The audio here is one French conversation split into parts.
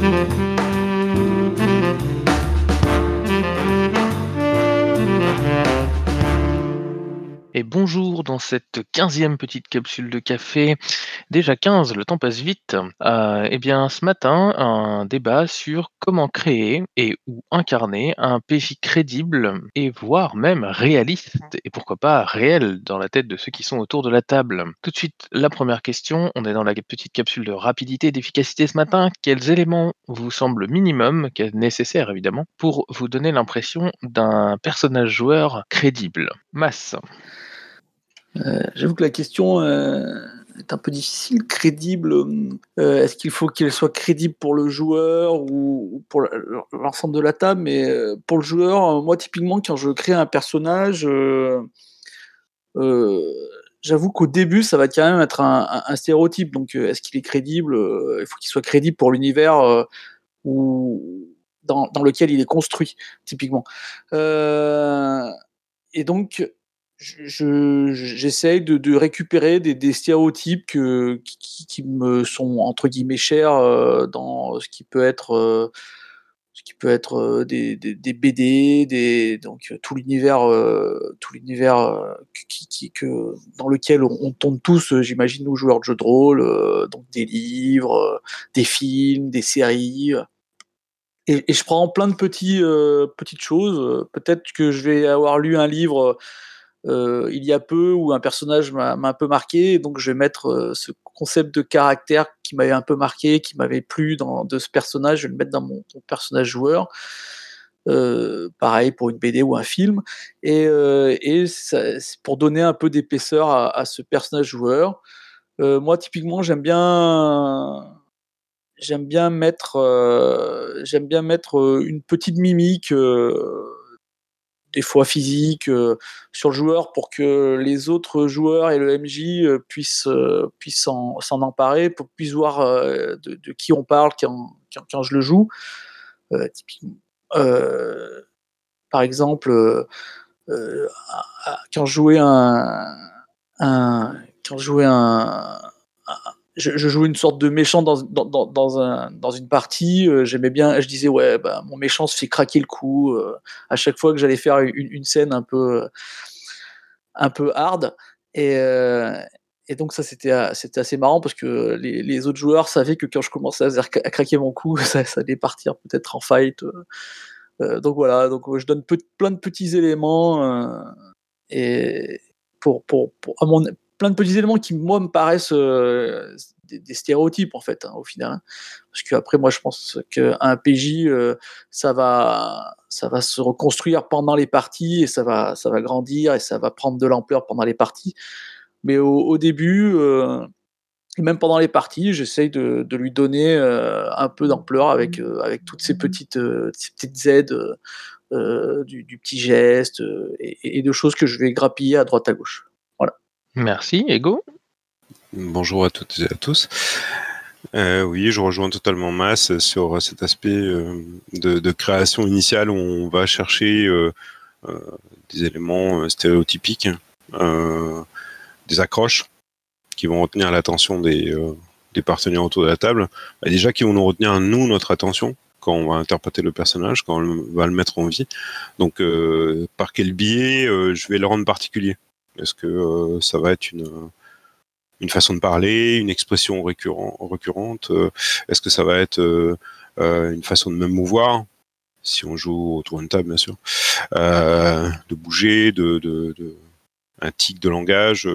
Música Et bonjour dans cette quinzième petite capsule de café. Déjà 15, le temps passe vite. Euh, eh bien, ce matin, un débat sur comment créer et ou incarner un PJ crédible et voire même réaliste et pourquoi pas réel dans la tête de ceux qui sont autour de la table. Tout de suite, la première question. On est dans la petite capsule de rapidité et d'efficacité ce matin. Quels éléments vous semblent minimum, nécessaires évidemment, pour vous donner l'impression d'un personnage joueur crédible? Masse. Euh, j'avoue que la question euh, est un peu difficile. Crédible, euh, est-ce qu'il faut qu'elle soit crédible pour le joueur ou, pour l'ensemble de la table Mais pour le joueur, moi typiquement, quand je crée un personnage, j'avoue qu'au début, ça va quand même être un, stéréotype. Donc, est-ce qu'il est crédible Il faut qu'il soit crédible pour l'univers ou dans, dans, lequel il est construit, typiquement. et donc, j'essaye de, récupérer des, stéréotypes qui, me sont entre guillemets chers euh, dans ce qui peut être euh, ce qui peut être euh, des, BD, donc tout l'univers tout l'univers dans lequel on, tombe tous, j'imagine nous joueurs de jeux de rôle, donc des livres, des films, des séries. Et, et je prends plein de petits petites choses. Peut-être que je vais avoir lu un livre euh, il y a peu où un personnage m'a un peu marqué, donc je vais mettre euh, ce concept de caractère qui m'avait un peu marqué, qui m'avait plu dans, de ce personnage, je vais le mettre dans mon, personnage joueur. Euh, pareil pour une BD ou un film, et, et pour donner un peu d'épaisseur à, ce personnage joueur. moi, typiquement, j'aime bien, j'aime bien mettre, j'aime bien mettre une petite mimique des fois physique euh, sur le joueur pour que les autres joueurs et le MJ euh, puissent, euh, puissent s'en emparer, pour puissent voir de, qui on parle quand, quand, je le joue. par exemple, quand je jouais un, quand je jouais un, je, jouais une sorte de méchant dans, dans, dans, un, dans une partie. Euh, j'aimais bien, je disais, ouais, bah, mon méchant se fait craquer le cou euh, à chaque fois que j'allais faire une, scène un peu, un peu hard. Et, euh, donc, ça, c'était, assez marrant parce que les, autres joueurs savaient que quand je commençais à, craquer mon cou, ça, ça allait partir peut-être en fight. donc voilà, donc je donne plein de petits éléments et pour, pour, pour à mon, plein de petits éléments qui, moi, me paraissent euh, des, stéréotypes, en fait, hein, au final. Hein. Parce que après, moi, je pense qu'un PJ, euh, ça, va, ça va se reconstruire pendant les parties et ça va, ça va grandir et ça va prendre de l'ampleur pendant les parties. Mais au, début, euh, même pendant les parties, j'essaye de, lui donner un peu d'ampleur avec, avec toutes ces petites, ces petites aides. du, petit geste et, et, de choses que je vais grappiller à droite à gauche. Merci, Ego. Bonjour à toutes et à tous. Euh, oui, je rejoins totalement Mass sur cet aspect euh, de, création initiale où on va chercher euh, des éléments stéréotypiques, des accroches qui vont retenir l'attention des, partenaires autour de la table, bah, déjà qui vont nous retenir nous notre attention quand on va interpréter le personnage, quand on va le mettre en vie. Donc, par quel biais je vais le rendre particulier? Est-ce que euh, ça va être une, une façon de parler, une expression récurrent, récurrente euh, Est-ce que ça va être euh, une façon de me mouvoir si on joue autour d'une table, bien sûr, de bouger, de, de, un tic de langage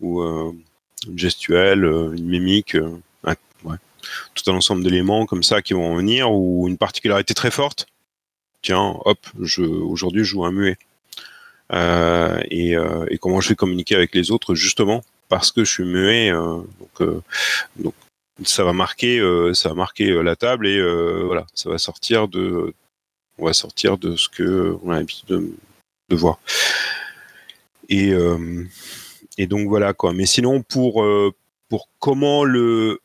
ou une gestuelle, une mimique, tout un ensemble d'éléments comme ça qui vont venir ou une particularité très forte. Tiens, hop, aujourd'hui je joue un muet. Euh, euh, et, comment je vais communiquer avec les autres justement parce que je suis muet. Euh, donc, ça va marquer, ça va marquer la table et voilà, ça va sortir de, on va sortir de ce que on a l'habitude de, voir. Et, et donc voilà quoi. Mais sinon pour pour comment le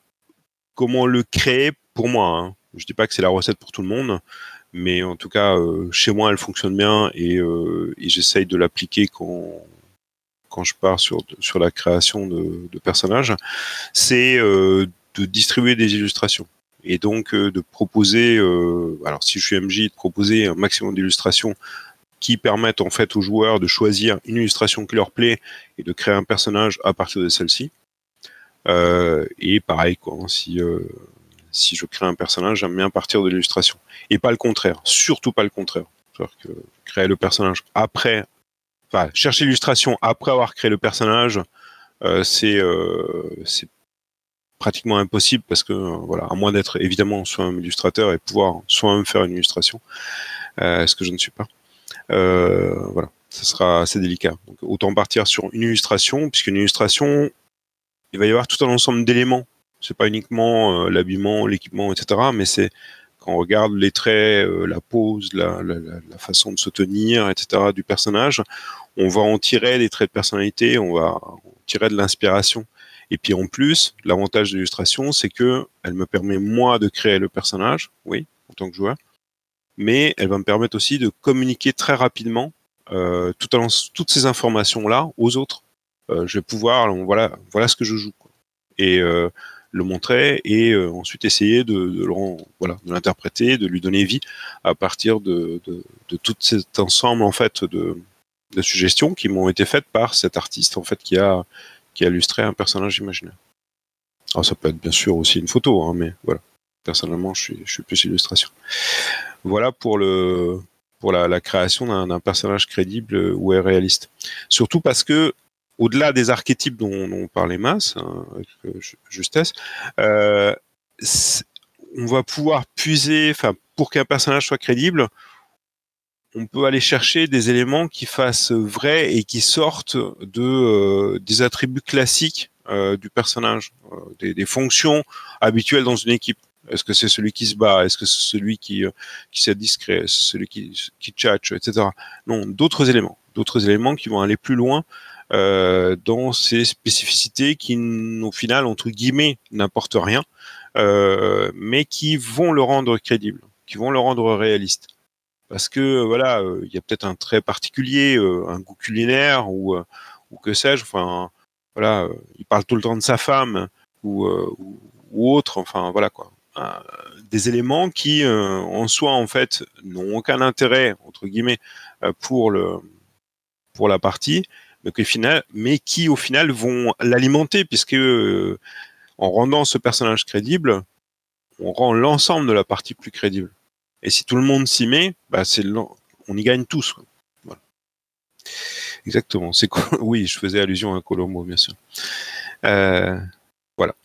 comment le créer pour moi, hein, je dis pas que c'est la recette pour tout le monde, mais en tout cas, euh, chez moi, elle fonctionne bien et, euh, et j'essaye de l'appliquer quand, quand je pars sur, sur la création de, de personnages, c'est euh, de distribuer des illustrations. et donc de proposer, alors si je suis MJ, de proposer un maximum d'illustrations qui permettent en fait aux joueurs de choisir une illustration qui leur plaît et de créer un personnage à partir de celle-ci. et pareil, quoi, hein, si si je crée un personnage, j'aime bien partir de l'illustration. Et pas le contraire, surtout pas le contraire. C'est-à-dire que créer le personnage après, enfin, chercher l'illustration après avoir créé le personnage, euh, c'est euh, c'est pratiquement impossible parce que euh, voilà, à moins d'être évidemment soi-même illustrateur et pouvoir soi-même faire une illustration, ce que je ne suis pas. Voilà, ce sera assez délicat. Donc, autant partir sur une illustration, puisqu'une illustration, il va y avoir tout un ensemble d'éléments c'est pas uniquement euh, l'habillement, l'équipement, etc. Mais c'est quand on regarde les traits, euh, la pose, la, façon de se tenir, etc. du personnage, on va en tirer des traits de personnalité, on va en tirer de l'inspiration. Et puis en plus, l'avantage de l'illustration, c'est que elle me permet moi de créer le personnage, oui, en tant que joueur, mais elle va me permettre aussi de communiquer très rapidement euh, toutes ces informations là aux autres. Je vais pouvoir, voilà, voilà ce que je joue. Et euh, le montrer et euh, ensuite essayer de, l'interpréter, de lui donner vie à partir de, tout cet ensemble en fait de, suggestions qui m'ont été faites par cet artiste en fait qui a qui a illustré un personnage imaginaire. Alors ça peut être bien sûr aussi une photo, hein, mais voilà. Personnellement, je suis, plus illustration. Voilà pour le pour la création d'un personnage crédible ou réaliste. Surtout parce que au-delà des archétypes dont, on parlait masse, hein, avec euh, justesse, euh, on va pouvoir puiser, enfin, pour qu'un personnage soit crédible, on peut aller chercher des éléments qui fassent vrai et qui sortent de euh, des attributs classiques du personnage, des, fonctions habituelles dans une équipe. Est-ce que c'est celui qui se bat? Est-ce que c'est celui qui qui est discret? Celui qui qui tchatche, etc. Non, d'autres éléments, d'autres éléments qui vont aller plus loin dans ces spécificités qui, au final, entre guillemets, n'importent rien, euh, mais qui vont le rendre crédible, qui vont le rendre réaliste. Parce que voilà, euh, il y a peut-être un trait particulier, euh, un goût culinaire ou ou que sais-je. Enfin, voilà, il parle tout le temps de sa femme ou, ou, ou autre. Enfin, voilà quoi. des éléments qui, en soi, en fait, n'ont aucun intérêt entre guillemets pour le pour la partie, mais, qui au final vont l'alimenter, puisque euh, en rendant ce personnage crédible, on rend l'ensemble de la partie plus crédible. Et si tout le monde s'y met, bah c'est on y gagne tous. Exactement. C'est oui, je faisais allusion à Colombo, bien sûr. Euh, voilà.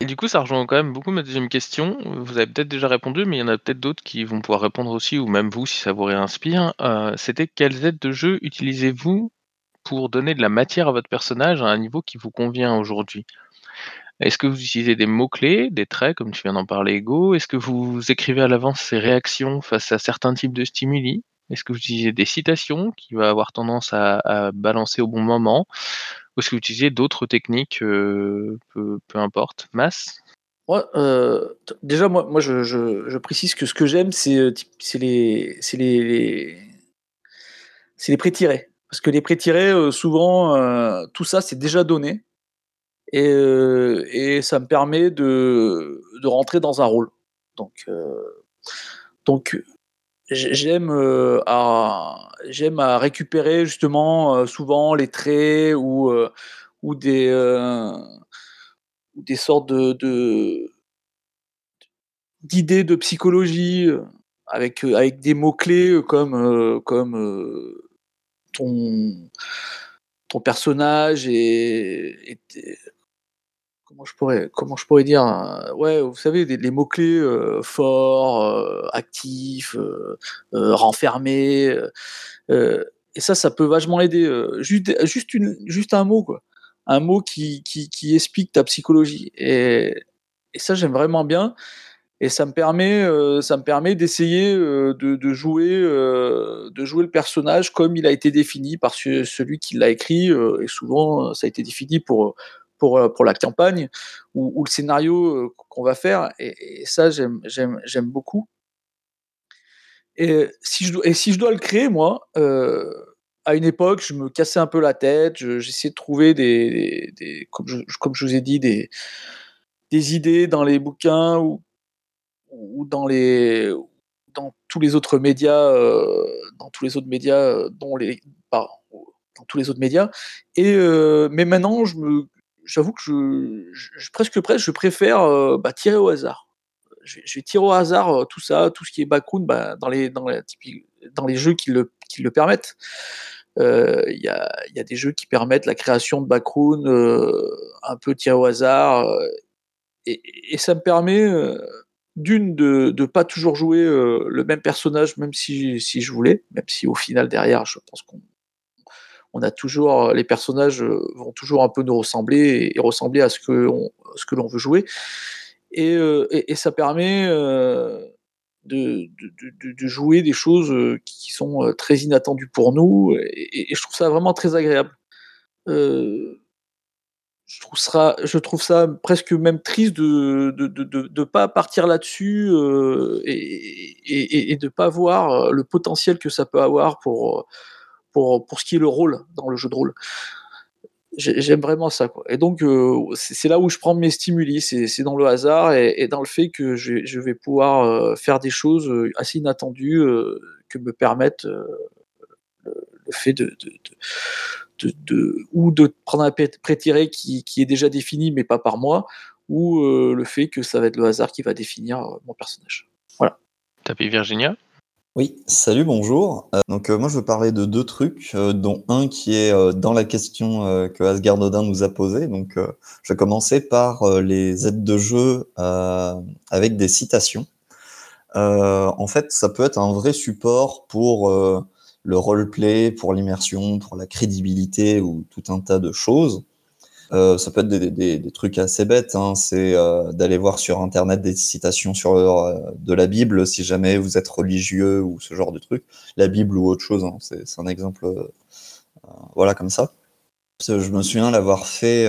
Et du coup, ça rejoint quand même beaucoup ma deuxième question. Vous avez peut-être déjà répondu, mais il y en a peut-être d'autres qui vont pouvoir répondre aussi, ou même vous, si ça vous réinspire. Euh, C'était quelles aides de jeu utilisez-vous pour donner de la matière à votre personnage à un niveau qui vous convient aujourd'hui? Est-ce que vous utilisez des mots-clés, des traits, comme tu viens d'en parler, Ego? Est-ce que vous écrivez à l'avance ces réactions face à certains types de stimuli? Est-ce que vous utilisez des citations qui va avoir tendance à, balancer au bon moment? Ou est-ce que vous utilisez d'autres techniques, euh, peu, importe? Masse? Euh, déjà, moi, moi je, précise que ce que j'aime, c'est euh, les, les, les, les pré-tirés. Parce que les pré-tirés, euh, souvent, euh, tout ça, c'est déjà donné. Et, euh, ça me permet de, rentrer dans un rôle. Donc, j'aime à, récupérer justement souvent les traits ou, des, sortes d'idées de psychologie avec, des mots-clés comme ton, ton personnage et, comment je pourrais comment je pourrais dire euh, ouais vous savez les, mots clés euh, fort euh, actif euh, euh renfermé et ça ça peut vachement aider juste juste une juste un mot quoi. Un mot qui qui, qui explique ta psychologie. Et, et ça j'aime vraiment bien et ça me permet, euh, ça me permet d'essayer euh, de, jouer, euh, de jouer le personnage comme il a été défini par ce, celui qui l'a écrit. et souvent, ça a été défini pour pour la campagne ou, le scénario qu'on va faire. Et, ça, j'aime beaucoup. Et si je dois le créer, moi. à une époque, je me cassais un peu la tête, j'essayais de trouver des, comme je vous ai dit, des, des idées dans les bouquins ou ou dans les dans tous les autres médias, euh, dans tous les autres médias, euh, dont les, bah, dans tous les autres médias. Et euh, mais maintenant, je me, j'avoue que je, presque presque, je préfère bah, tirer au hasard. Je je vais, tirer au hasard tout ça, tout ce qui est background bah, dans les dans, les, dans les jeux qui le qui le permettent. Il y, a, y, a, des jeux qui permettent la création de background un peu tiré au hasard. Et, ça me permet d'une de ne pas toujours jouer euh, le même personnage, même si, si je voulais, même si au final derrière, je pense qu'on on a toujours les personnages euh, vont toujours un peu nous ressembler et, ressembler à ce que on, ce que l'on veut jouer. Et, euh, ça permet euh, de, de, jouer des choses qui sont très inattendues pour nous et, je trouve ça vraiment très agréable. Euh, je trouve, ça, presque même triste de ne de, de, de, pas partir là-dessus euh, et, et, et, de pas voir euh, le potentiel que ça peut avoir pour, pour, ce qui est le rôle dans le jeu de rôle. J'aime vraiment ça. Et donc, euh, c'est là où je prends mes stimuli, c'est dans le hasard et, dans le fait que je, vais pouvoir euh, faire des choses assez inattendues euh, que me permettent le, fait de, ou de prendre un pré-tiré qui, qui, est déjà défini mais pas par moi, ou euh, le fait que ça va être le hasard qui va définir euh, mon personnage. Voilà. Tapis Virginia Oui, salut, bonjour. Euh, donc euh, moi je veux parler de deux trucs, euh, dont un qui est euh, dans la question que Asgard Odin nous a posée. Donc je vais commencer par les aides de jeu avec des citations. en fait, ça peut être un vrai support pour le roleplay, pour l'immersion, pour la crédibilité ou tout un tas de choses. Euh, ça peut être des, trucs assez bêtes, hein. c'est euh, d'aller voir sur internet des citations sur euh, de la Bible si jamais vous êtes religieux ou ce genre de truc. La Bible ou autre chose, hein. c'est un exemple, voilà comme ça. Je me souviens l'avoir fait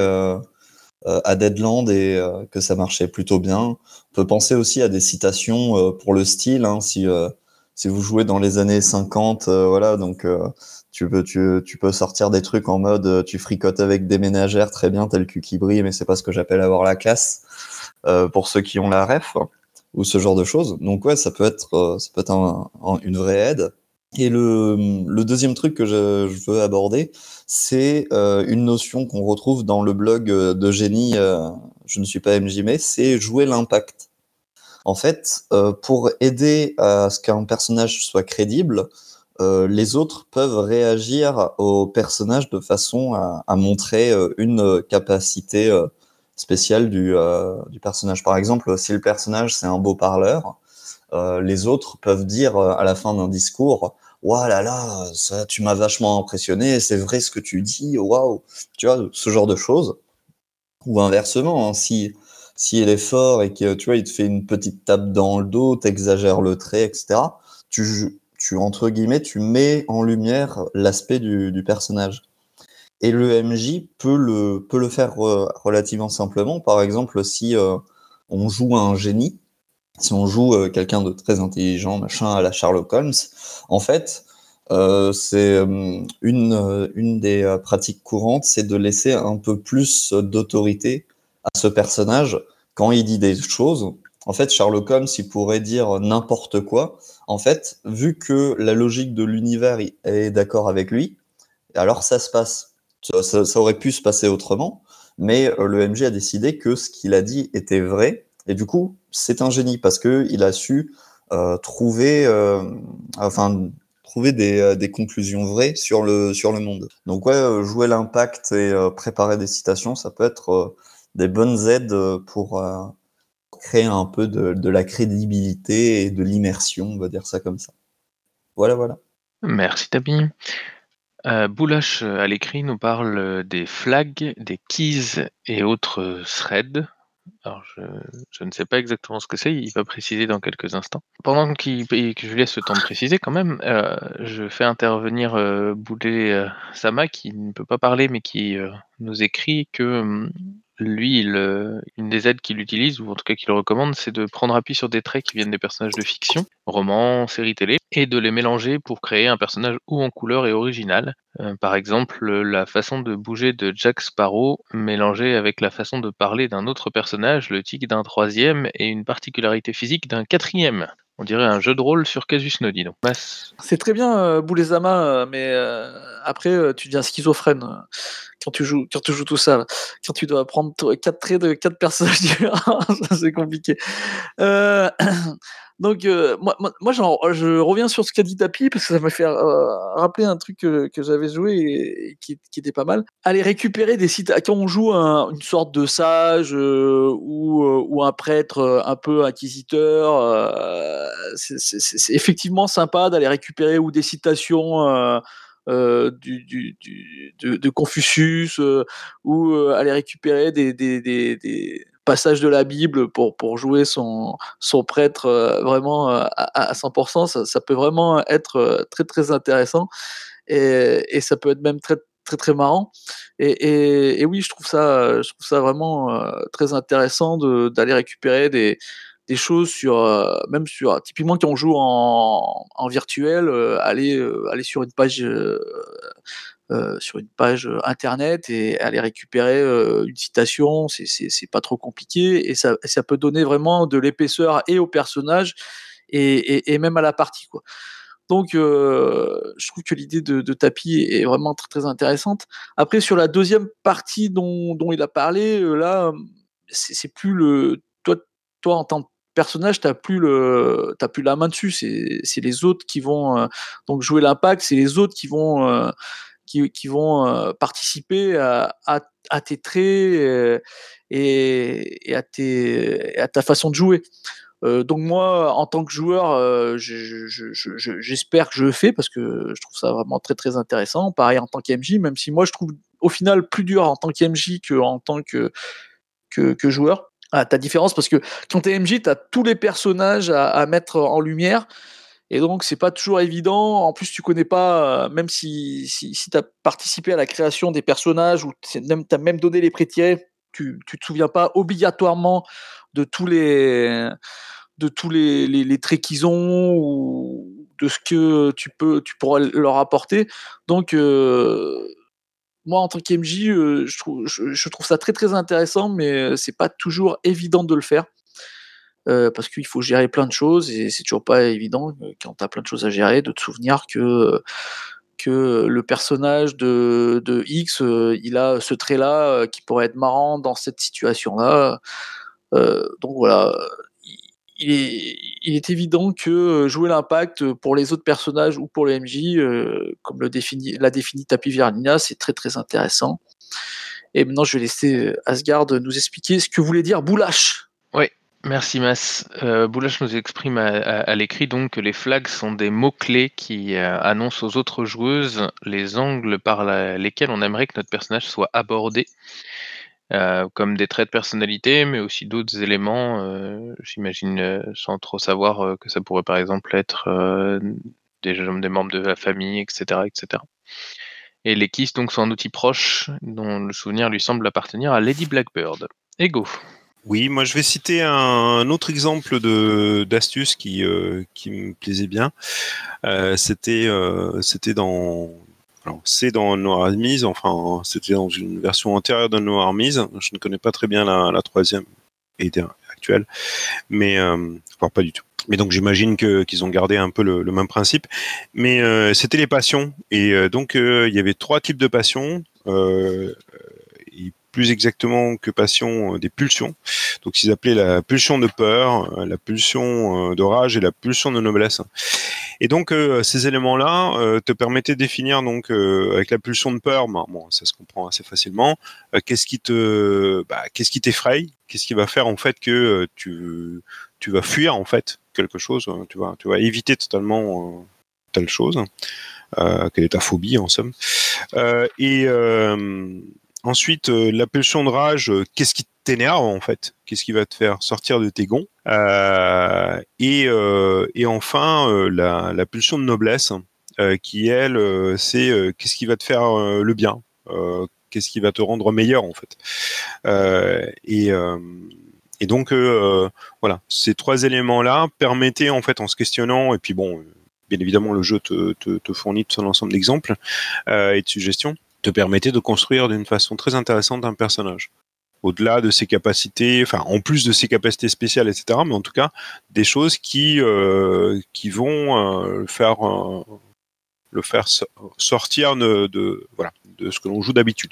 à Deadland et que ça marchait plutôt bien. On peut penser aussi à des citations pour le style, hein, si si vous jouez dans les années 50, euh, voilà, donc euh, tu peux sortir des trucs en mode euh, tu fricotes avec des ménagères très bien, tel cul qui brille, mais c'est pas ce que j'appelle avoir la classe pour ceux qui ont la ref ou ce genre de choses. Donc ouais, ça peut être ça peut être un, une vraie aide. Et le, deuxième truc que je, veux aborder, c'est une notion qu'on retrouve dans le blog de Génie, je ne suis pas MJM, c'est jouer l'impact. En fait, euh, pour aider à ce qu'un personnage soit crédible, euh, les autres peuvent réagir au personnage de façon à, montrer euh, une capacité spéciale du, du, personnage. Par exemple, si le personnage c'est un beau parleur, les autres peuvent dire à la fin d'un discours Waouh là là, ça, tu m'as vachement impressionné, c'est vrai ce que tu dis, waouh, tu vois, ce genre de choses. Ou inversement, hein, si si elle est fort et que tu vois, il te fait une petite tape dans le dos, t'exagères le trait, etc. Tu, tu entre guillemets, tu mets en lumière l'aspect du, personnage. Et le MJ peut le peut le faire relativement simplement. Par exemple, si euh, on joue un génie, si on joue euh, quelqu'un de très intelligent, machin, à la Sherlock Holmes, en fait, euh, c'est euh, une, une des pratiques courantes, c'est de laisser un peu plus d'autorité à ce personnage quand il dit des choses. En fait, Sherlock Holmes, il pourrait dire n'importe quoi. En fait, vu que la logique de l'univers est d'accord avec lui, alors ça se passe. Ça, aurait pu se passer autrement, mais euh, le MJ a décidé que ce qu'il a dit était vrai. Et du coup, c'est un génie parce que il a su euh, trouver, euh, enfin, trouver des, conclusions vraies sur le sur le monde. Donc ouais, jouer l'impact et préparer des citations, ça peut être des bonnes aides euh, pour euh, créer un peu de, la crédibilité et de l'immersion, on va dire ça comme ça. Voilà, voilà. Merci Tabi. Euh, Boulash à l'écrit nous parle des flags, des keys et autres threads. Alors je, je, ne sais pas exactement ce que c'est, il va préciser dans quelques instants. Pendant qu que je laisse le temps de préciser quand même, euh, je fais intervenir euh, Boulet Sama qui ne peut pas parler mais qui nous écrit que lui, une des aides qu'il utilise, ou en tout cas qu'il recommande, c'est de prendre appui sur des traits qui viennent des personnages de fiction, romans, séries télé, et de les mélanger pour créer un personnage ou en couleur et original. Euh, par exemple, la façon de bouger de Jack Sparrow mélangée avec la façon de parler d'un autre personnage, le tic d'un troisième, et une particularité physique d'un quatrième. On dirait un jeu de rôle sur Casus Nodi. C'est très bien, euh, Boulezama, euh, mais euh, après, euh, tu deviens schizophrène quand tu joues, quand tu joues tout ça. Quand tu dois prendre quatre traits de quatre personnages c'est compliqué. Donc, euh, moi, moi, je reviens sur ce qu'a dit Tapi parce que ça m'a fait euh, rappeler un truc que, j'avais joué et, qui, était pas mal. Aller récupérer des sites. Quand on joue une sorte de sage euh, ou, ou, un prêtre un peu inquisiteur, c'est effectivement sympa d'aller récupérer ou des citations. Du de, Confucius ou aller récupérer des, des, de la Bible pour, jouer son, prêtre euh, vraiment euh, à, à 100%, ça, peut vraiment être euh, très très intéressant et, ça peut être même très très très marrant. Et oui, je trouve ça, je trouve ça vraiment très intéressant d'aller récupérer des, des choses sur, même sur, typiquement quand on joue en, en virtuel, aller, aller sur une page euh, sur une page euh, internet et aller récupérer euh, une citation, c'est pas trop compliqué et ça, ça peut donner vraiment de l'épaisseur et au personnage et, et, même à la partie quoi. Donc, euh, je trouve que l'idée de, de, tapis est vraiment très, très intéressante. Après, sur la deuxième partie dont, dont il a parlé, là, c'est plus le. Toi, toi, en tant que personnage, t'as plus plus la main dessus. C'est les autres qui vont euh, donc jouer l'impact. C'est les autres qui vont euh, qui, vont euh, participer à, tes traits et, à, tes, à ta façon de jouer. Donc moi, en tant que joueur, j'espère que je le fais parce que je trouve ça vraiment très très intéressant. Pareil en tant qu'MJ, même si moi je trouve au final plus dur en tant qu'MJ qu'en tant que, que, joueur. Ah, ta différence parce que quand t'es MJ, t'as tous les personnages à, à, mettre en lumière et donc, c'est pas toujours évident. En plus, tu connais pas, euh, même si, si, si tu participé à la création des personnages ou tu as même donné les pré-tirés, tu, tu te souviens pas obligatoirement de tous les, de tous les, les, traits qu'ils ont ou de ce que tu peux, tu pourras leur apporter. Donc, euh, moi, en tant qu'MJ, euh, je, trouve, ça très très intéressant, mais c'est pas toujours évident de le faire. Euh, parce qu'il faut gérer plein de choses et c'est toujours pas évident euh, quand tu as plein de choses à gérer de te souvenir que que le personnage de, de X, euh, il a ce trait-là qui pourrait être marrant dans cette situation-là. donc voilà, il est, évident que jouer l'impact pour les autres personnages ou pour les MJ, comme le définit, l'a défini Tapi Virnina, c'est très très intéressant. Et maintenant, je vais laisser Asgard nous expliquer ce que voulait dire Boulash. Oui, Merci Mas. Euh, Boulash nous exprime à, l'écrit donc que les flags sont des mots-clés qui euh, annoncent aux autres joueuses les angles par lesquels on aimerait que notre personnage soit abordé, euh, comme des traits de personnalité, mais aussi d'autres éléments, euh, j'imagine sans trop savoir que ça pourrait par exemple être des, des, membres de la famille, etc. etc. Et les kisses donc sont un outil proche dont le souvenir lui semble appartenir à Lady Blackbird. Ego. Oui, moi je vais citer un, autre exemple d'astuce qui euh, qui me plaisait bien. Euh, c'était euh, c'était dans alors c'est dans No Armies, enfin c'était dans une version antérieure de No Armies. Je ne connais pas très bien la, la troisième et actuelle, mais euh, enfin pas du tout. Mais donc j'imagine que qu'ils ont gardé un peu le, même principe. Mais euh, c'était les passions et euh, donc il y avait trois types de passions plus exactement que passion, euh, des pulsions. Donc ils appelaient la pulsion de peur, euh, la pulsion euh, de rage et la pulsion de noblesse. Et donc ces éléments-là te permettaient de définir donc avec la pulsion de peur, bah, bon ça se comprend assez facilement. qu'est-ce qui te, bah, qu'est-ce qui t'effraie, qu'est-ce qui va faire en fait que tu tu vas fuir en fait quelque chose, tu vas tu vas éviter totalement telle chose. Euh, quelle est ta phobie en somme. Euh, et, euh, Ensuite, euh, la pulsion de rage, euh, qu'est-ce qui t'énerve en fait? Qu'est-ce qui va te faire sortir de tes gonds? Euh, et, enfin, la, la, pulsion de noblesse, qui elle, c'est qu'est-ce qui va te faire le bien? Qu'est-ce qui va te rendre meilleur en fait? et et donc voilà, ces trois éléments-là permettaient en fait en se questionnant et puis bon, bien évidemment le jeu te, te, te fournit tout un ensemble d'exemples et de suggestions, te permettait de construire d'une façon très intéressante un personnage au-delà de ses capacités, enfin en plus de ses capacités spéciales, etc. Mais en tout cas, des choses qui euh, qui vont euh, faire euh, le faire sortir de, voilà de ce que l'on joue d'habitude.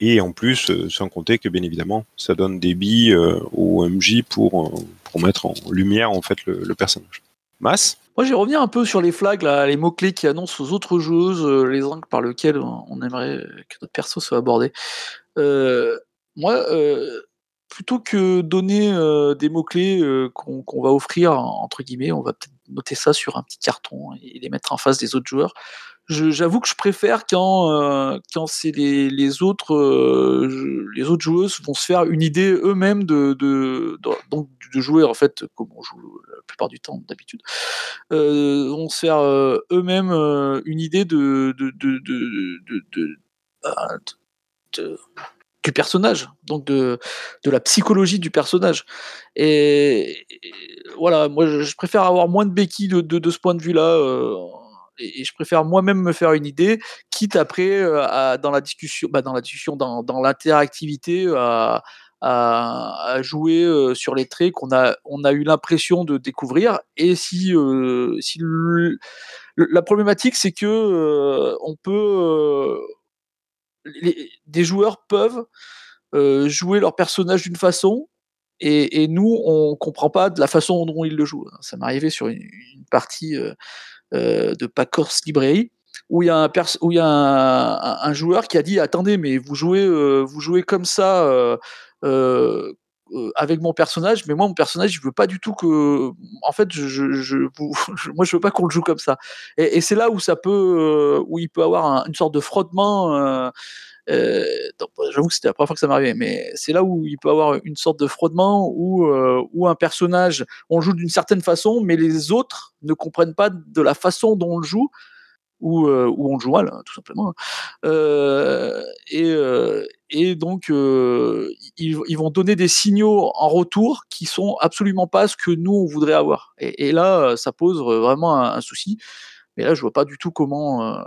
et en plus, sans compter que bien évidemment, ça donne des billes au MJ pour pour mettre en lumière en fait le, personnage. Mass. Moi, je vais revenir un peu sur les flags, les mots-clés qui annoncent aux autres joueuses les angles par lesquels on aimerait que notre perso soit abordé. Euh, moi, euh, plutôt que donner euh, des mots-clés qu'on va offrir, entre guillemets, on va peut-être noter ça sur un petit carton et les mettre en face des autres joueurs. J'avoue que je préfère quand, quand c'est les, les, autres, les autres joueuses vont se faire une idée eux-mêmes de, de, de, donc de jouer en fait comme on joue la plupart du temps d'habitude, euh, vont se faire eux-mêmes une idée de, de, de, de, de bah, du personnage, donc de, de la psychologie du personnage. Et, voilà, moi je, préfère avoir moins de béquilles de, de, ce point de vue-là. Euh, et, je préfère moi-même me faire une idée, quitte après euh, à, dans la discussion, bah, dans la discussion, dans, l'interactivité, à, jouer euh, sur les traits qu'on a, on a eu l'impression de découvrir. Et si, si la problématique, c'est que on peut des joueurs peuvent euh, jouer leur personnage d'une façon et, nous on comprend pas de la façon dont ils le jouent. Ça m'est arrivé sur une, partie euh, euh, de Packers Librairie où il y a un joueur qui a dit attendez mais vous jouez vous jouez comme ça avec mon personnage, mais moi mon personnage je veux pas du tout que, en fait je, je, moi je veux pas qu'on le joue comme ça. Et, c'est là où ça peut, où il peut avoir une sorte de frottement. Euh, J'avoue que c'était la première fois que ça m'arrivait, mais c'est là où il peut avoir une sorte de frottement où, euh, où un personnage, on joue d'une certaine façon, mais les autres ne comprennent pas de la façon dont on le joue, ou, euh, on joue mal, tout simplement. Euh, et, donc, ils, vont donner des signaux en retour qui sont absolument pas ce que nous, on voudrait avoir. Et, là, ça pose vraiment un souci. Mais là, je vois pas du tout comment euh,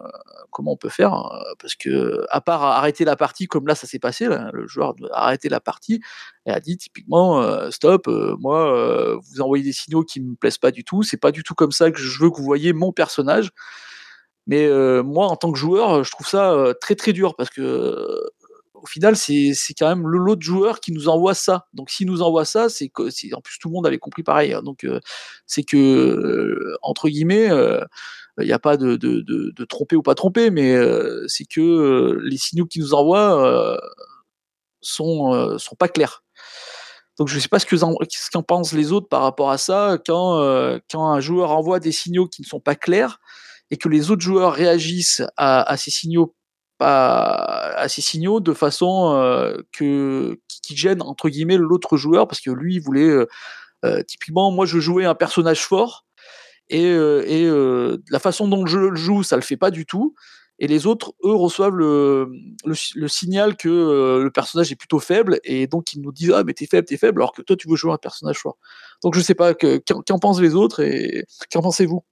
comment on peut faire parce que à part arrêter la partie comme là ça s'est passé, le joueur a arrêté la partie et a dit typiquement euh, stop, euh, moi vous envoyez des signaux qui me plaisent pas du tout, c'est pas du tout comme ça que je veux que vous voyez mon personnage. Mais moi en tant que joueur, je trouve ça très très dur parce que au final, c'est quand même l'autre joueur qui nous envoie ça. Donc, s'il nous envoie ça, c'est que, en plus, tout le monde avait compris pareil. Hein. Donc, c'est que, entre guillemets, il n'y a pas de, tromper ou pas tromper, mais c'est que les signaux qu'il nous envoie sont, sont pas clairs. Donc, je ne sais pas ce qu'en pensent les autres par rapport à ça. Quand, un joueur envoie des signaux qui ne sont pas clairs et que les autres joueurs réagissent à, ces signaux de façon qui gêne entre guillemets l'autre joueur parce que lui il voulait typiquement moi je jouais un personnage fort et, et la façon dont je le joue ça le fait pas du tout. Et les autres eux reçoivent le, le, signal que le personnage est plutôt faible. Et donc ils nous disent ah mais t'es faible t'es faible alors que toi tu veux jouer un personnage fort. Donc je sais pas qu'en pensent les autres et qu'en pensez-vous?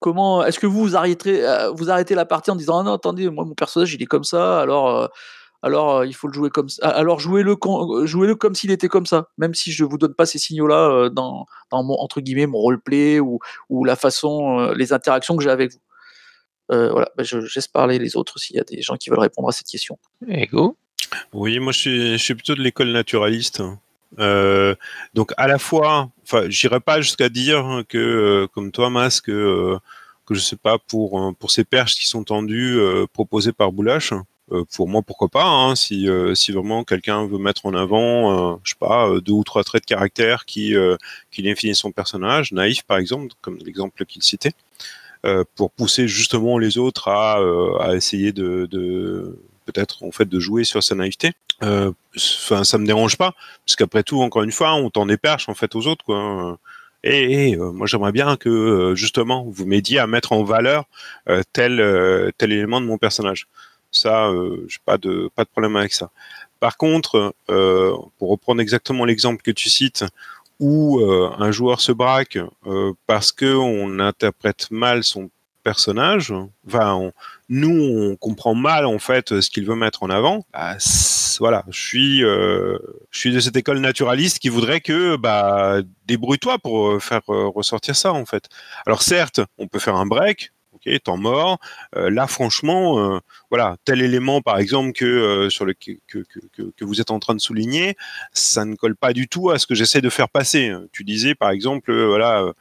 Comment est-ce que vous arrêterez, euh, vous arrêtez la partie en disant ah non attendez moi mon personnage il est comme ça alors euh, alors euh, il faut le jouer comme ça alors jouez-le jouez-le comme s'il était comme ça même si je vous donne pas ces signaux là dans, dans mon entre guillemets mon roleplay ou, ou la façon les interactions que j'ai avec vous. voilà, bah, je laisse parler les autres s'il y a des gens qui veulent répondre à cette question. Ego. Oui, moi je suis, je suis plutôt de l'école naturaliste. Euh, donc à la fois, enfin, j'irai pas jusqu'à dire que, euh, comme toi, Mas, que, euh, que je sais pas pour pour ces perches qui sont tendues proposées par Boulash. Pour moi, pourquoi pas hein, Si si vraiment quelqu'un veut mettre en avant, je sais pas, deux ou trois traits de caractère qui qui définissent son personnage, naïf par exemple, comme l'exemple qu'il citait, pour pousser justement les autres à essayer de, peut-être en fait de jouer sur sa naïveté. Euh, enfin, ça me dérange pas, parce qu'après tout, encore une fois, on tend des perches en fait aux autres, quoi. Et, euh, moi, j'aimerais bien que justement vous m'aidiez à mettre en valeur tel tel élément de mon personnage. Ça, euh, j'ai pas de pas de problème avec ça. Par contre, euh, pour reprendre exactement l'exemple que tu cites, où euh, un joueur se braque parce que on interprète mal son personnage, enfin, nous on comprend mal en fait ce qu'il veut mettre en avant. Bah, voilà, je suis, je suis de cette école naturaliste qui voudrait que bah débrouille-toi pour faire ressortir ça en fait. Alors certes, on peut faire un break. Temps mort. Euh, là, franchement, euh, voilà, tel élément, par exemple, que euh, sur le que, que, vous êtes en train de souligner, ça ne colle pas du tout à ce que j'essaie de faire passer. Tu disais, par exemple, voilà,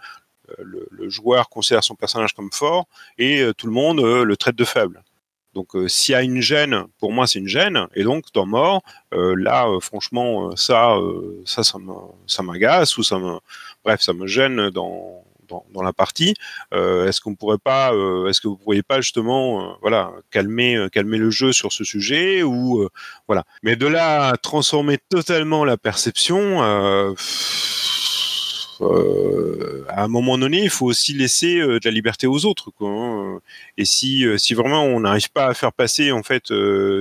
le, joueur considère son personnage comme fort et tout le monde le traite de faible. Donc, s'il y a une gêne, pour moi, c'est une gêne, et donc temps mort. là, franchement, ça, ça, ça m'agace ou ça me, bref, ça me gêne dans dans, la partie. Euh, est-ce qu'on pourrait pas, euh, est-ce que vous pourriez pas justement, euh, voilà, calmer, calmer le jeu sur ce sujet ou voilà. Mais de là à transformer totalement la perception. À un moment donné, il faut aussi laisser de la liberté aux autres. Hein. Et si, si vraiment on n'arrive pas à faire passer en fait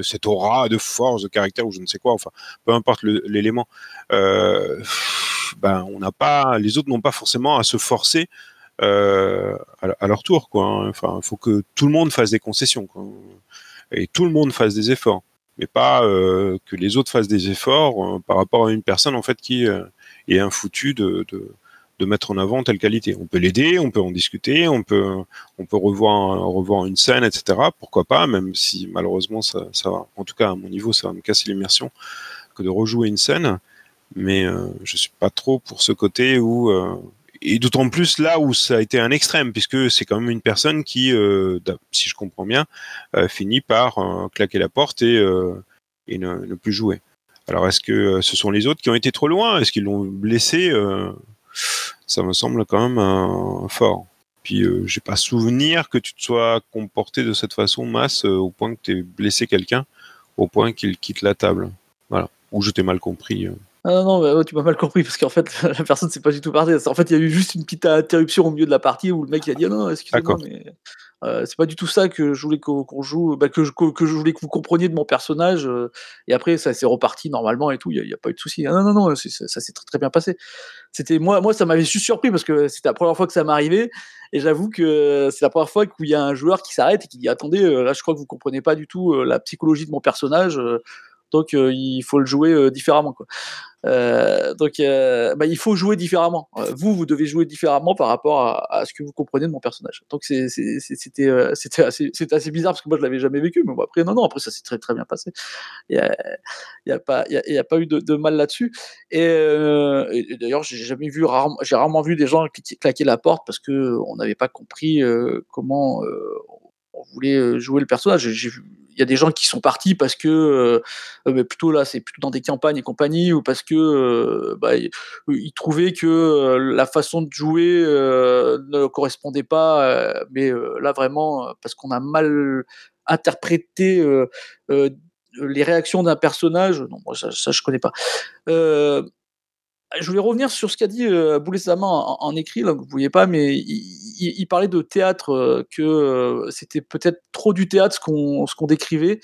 cette aura de force, de caractère ou je ne sais quoi, enfin, peu importe l'élément, ben on n'a pas, les autres n'ont pas forcément à se forcer euh, à, leur tour. Quoi, hein. Faut que tout le monde fasse des concessions et tout le monde fasse des efforts, mais pas euh, que les autres fassent des efforts euh, par rapport à une personne en fait qui est un foutu de mettre en avant telle qualité. On peut l'aider, on peut en discuter, on peut, on peut revoir, revoir une scène, etc. Pourquoi pas, même si malheureusement ça, ça va, en tout cas à mon niveau, ça va me casser l'immersion que de rejouer une scène. Mais euh, je suis pas trop pour ce côté où euh, et d'autant plus là où ça a été un extrême, puisque c'est quand même une personne qui, euh, si je comprends bien, euh, finit par claquer la porte et, et ne, plus jouer. Alors est-ce que ce sont les autres qui ont été trop loin? Est-ce qu'ils l'ont blessé? Ça me semble quand même fort. Puis j'ai pas souvenir que tu te sois comporté de cette façon, masse, au point que tu aies blessé quelqu'un, au point qu'il quitte la table. Voilà. Ou je t'ai mal compris. Ah non, non, ouais, tu m'as mal compris parce qu'en fait, la personne s'est pas du tout partie. En fait, il y a eu juste une petite interruption au milieu de la partie où le mec il a dit ah non, excusez-moi, mais euh, c'est pas du tout ça que je voulais qu'on joue, bah, que, je, que, je voulais que vous compreniez de mon personnage. euh, et après, ça s'est reparti normalement et tout, il n'y a, a, pas eu de souci. Ah, non, non, non, ça, ça s'est très, très bien passé. C'était moi, moi, ça m'avait juste surpris parce que c'était la première fois que ça m'arrivait. Et j'avoue que c'est la première fois qu'il y a un joueur qui s'arrête et qui dit attendez, euh, là, je crois que vous comprenez pas du tout euh, la psychologie de mon personnage. euh, donc euh, il faut le jouer euh, différemment. Euh, donc bah, il faut jouer différemment. Vous vous devez jouer différemment par rapport à, ce que vous comprenez de mon personnage. Donc c'était assez bizarre parce que moi je l'avais jamais vécu. Mais après non non après ça s'est très très bien passé. Il y a, y a pas eu de, mal là-dessus. Et, d'ailleurs j'ai jamais vu rarement j'ai rarement vu des gens claquer la porte parce que on n'avait pas compris comment on voulait jouer le personnage. J'ai vu y a des gens qui sont partis parce que euh, plutôt là c'est plutôt dans des campagnes et compagnie ou parce que euh, bah, ils, trouvaient que euh, la façon de jouer ne correspondait pas mais là vraiment parce qu'on a mal interprété les réactions d'un personnage non moi ça, ça je connais pas je voulais revenir sur ce qu'a dit euh, Boulay-Sama en, écrit, là, vous ne voyez pas, mais il, parlait de théâtre, euh, que euh, c'était peut-être trop du théâtre ce qu'on qu décrivait.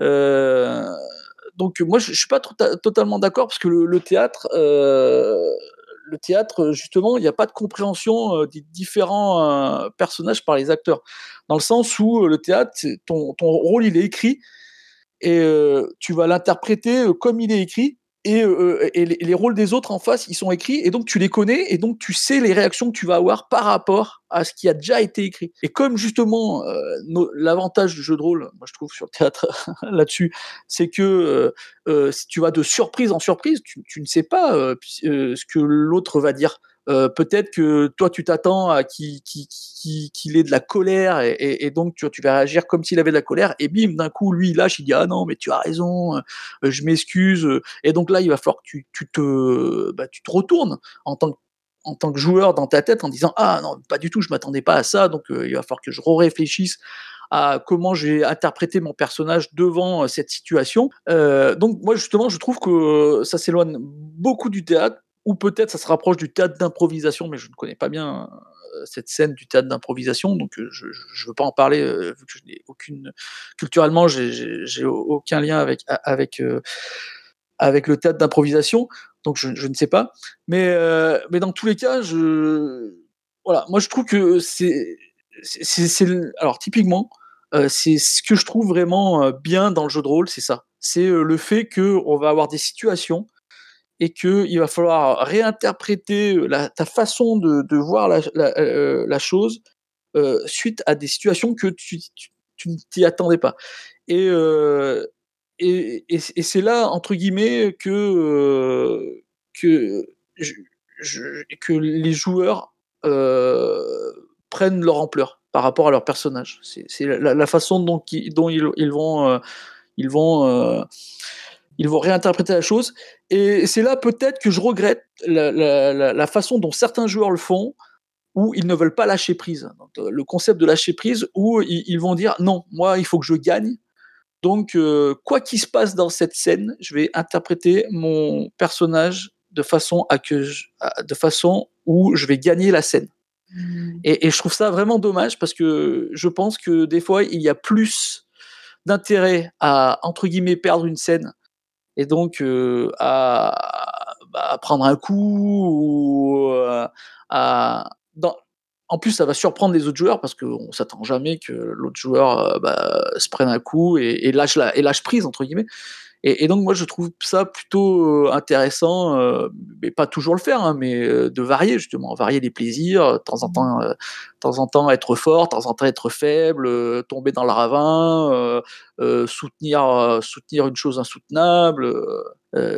Euh, donc moi, je ne suis pas totalement d'accord, parce que le, théâtre, euh, le théâtre, justement, il n'y a pas de compréhension euh, des différents euh, personnages par les acteurs. Dans le sens où le théâtre, ton, ton rôle, il est écrit, et euh, tu vas l'interpréter comme il est écrit, et, euh, et les, les, rôles des autres en face, ils sont écrits, et donc tu les connais, et donc tu sais les réactions que tu vas avoir par rapport à ce qui a déjà été écrit. Et comme justement, euh, l'avantage du jeu de rôle, moi je trouve sur le théâtre là-dessus, c'est que euh, si tu vas de surprise en surprise, tu, ne sais pas euh, ce que l'autre va dire. Euh, peut-être que toi tu t'attends à qu'il qu qu qu ait de la colère et, donc tu, vas réagir comme s'il avait de la colère et bim d'un coup lui il lâche il dit ah non mais tu as raison euh, je m'excuse et donc là il va falloir que tu, te bah, tu te retournes en tant que en tant que joueur dans ta tête en disant ah non pas du tout je m'attendais pas à ça. Donc euh, il va falloir que je réfléchisse à comment j'ai interprété mon personnage devant euh, cette situation. Euh, donc moi justement je trouve que ça s'éloigne beaucoup du théâtre ou peut-être ça se rapproche du théâtre d'improvisation, mais je ne connais pas bien cette scène du théâtre d'improvisation, donc je ne veux pas en parler vu que je n'ai aucune culturellement j'ai aucun lien avec avec avec le théâtre d'improvisation, donc je, ne sais pas. Mais mais dans tous les cas, voilà, moi je trouve que c'est alors typiquement c'est ce que je trouve vraiment bien dans le jeu de rôle, c'est ça. C'est le fait que on va avoir des situations et qu'il va falloir réinterpréter la, ta façon de, voir la, euh, chose euh, suite à des situations que tu, ne t'y attendais pas. Et, euh, c'est là, entre guillemets, que, que, les joueurs prennent leur ampleur par rapport à leur personnage. C'est, la, façon dont, ils vont ils vont réinterpréter la chose. Et c'est là peut-être que je regrette la, la, la, façon dont certains joueurs le font, où ils ne veulent pas lâcher prise. Donc, euh, le concept de lâcher prise, où ils, ils, vont dire non, moi il faut que je gagne. Donc euh, quoi qu'il se passe dans cette scène, je vais interpréter mon personnage de façon à que je, de façon où je vais gagner la scène. Mmh. Et, et, je trouve ça vraiment dommage parce que je pense que des fois il y a plus d'intérêt à entre guillemets perdre une scène et donc euh, à, bah, à, prendre un coup ou euh, à, en plus, ça va surprendre les autres joueurs parce qu'on s'attend jamais que l'autre joueur euh, bah, se prenne un coup et, lâche et lâche prise entre guillemets. Et, et, donc moi je trouve ça plutôt euh, intéressant, euh, mais pas toujours le faire, hein, mais euh, de varier justement, varier les plaisirs, de temps en temps, de temps en temps être fort, de temps en temps être faible, tomber dans le ravin, soutenir soutenir une chose insoutenable.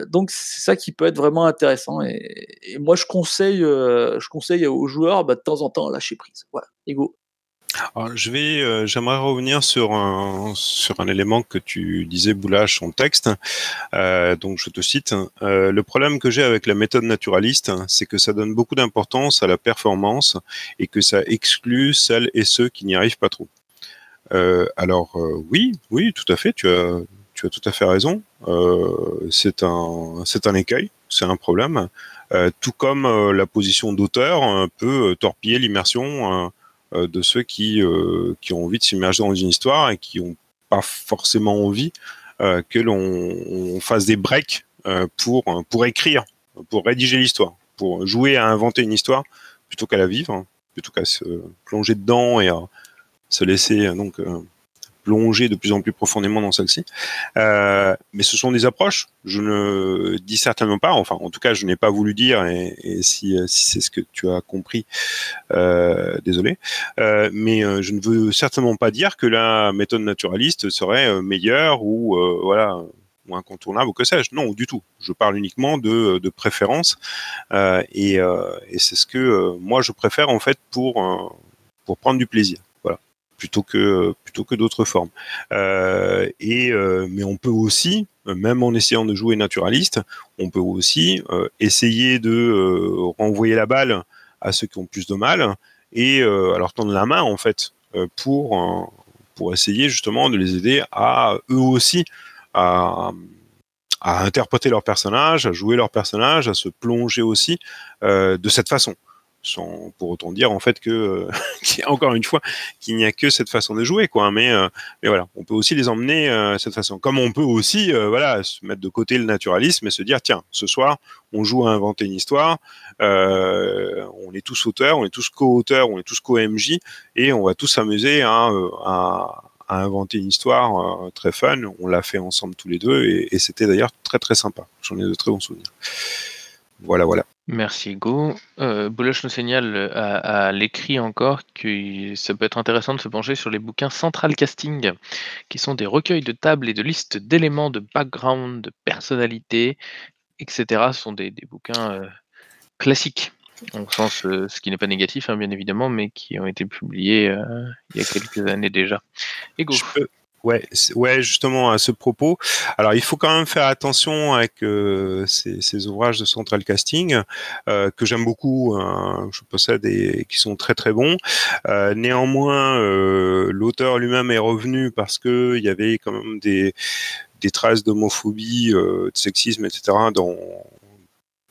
donc c'est ça qui peut être vraiment intéressant. Et, et moi je conseille je conseille aux joueurs bah, de temps en temps lâcher prise. Voilà, ego. Alors, je vais, euh, j'aimerais revenir sur un sur un élément que tu disais Boulache en texte. Euh, donc je te cite. Euh, le problème que j'ai avec la méthode naturaliste, c'est que ça donne beaucoup d'importance à la performance et que ça exclut celles et ceux qui n'y arrivent pas trop. Euh, alors euh, oui, oui, tout à fait. Tu as tu as tout à fait raison. Euh, c'est un c'est un écueil, c'est un problème. tout comme la position d'auteur peut torpiller l'immersion de ceux qui, euh, qui ont envie de s'immerger dans une histoire et qui n'ont pas forcément envie euh, que l'on fasse des breaks pour, pour écrire, pour rédiger l'histoire, pour jouer à inventer une histoire plutôt qu'à la vivre, plutôt qu'à se plonger dedans et à se laisser donc plonger de plus en plus profondément dans celle-ci. Euh, mais ce sont des approches. Je ne dis certainement pas, enfin en tout cas je n'ai pas voulu dire, et, si, si c'est ce que tu as compris, euh, désolé, euh, mais euh, je ne veux certainement pas dire que la méthode naturaliste serait euh, meilleure ou euh, voilà ou incontournable ou que sais-je. Non, du tout. Je parle uniquement de, de préférence et, et c'est ce que moi je préfère en fait pour pour prendre du plaisir plutôt que plutôt que d'autres formes. Euh, et euh, mais on peut aussi, même en essayant de jouer naturaliste, on peut aussi euh, essayer de renvoyer la balle à ceux qui ont plus de mal et leur tendre la main en fait pour pour essayer justement de les aider à eux aussi à à interpréter leur personnage, à jouer leur personnage, à se plonger aussi de cette façon sans pour autant dire en fait que euh, encore une fois qu'il n'y a que cette façon de jouer quoi mais euh, mais voilà. On peut aussi les emmener euh, cette façon. Comme on peut aussi euh, voilà se mettre de côté le naturalisme et se dire tiens ce soir on joue à inventer une histoire euh, on est tous auteurs on est tous co-auteurs on est tous co-MJ et on va tous s'amuser à, à, à, inventer une histoire très fun. On l'a fait ensemble tous les deux et, et c'était d'ailleurs très très sympa. J'en ai de très bons souvenirs. Voilà voilà Merci Hugo. Euh, Bouloche nous signale euh, à, l'écrit encore que ça peut être intéressant de se pencher sur les bouquins Central Casting, qui sont des recueils de tables et de listes d'éléments de background, de personnalité, etc. Ce sont des, bouquins euh, classiques, en sens, euh, ce qui n'est pas négatif, hein, bien évidemment, mais qui ont été publiés il y a quelques années déjà. Hugo. Je peux, Ouais, ouais, justement à ce propos. Alors, il faut quand même faire attention avec euh, ces, ouvrages de Central Casting euh, que j'aime beaucoup. Hein, je possède et qui sont très très bons. Euh, néanmoins, l'auteur lui-même est revenu parce que il y avait quand même des traces d'homophobie, de sexisme, etc. dans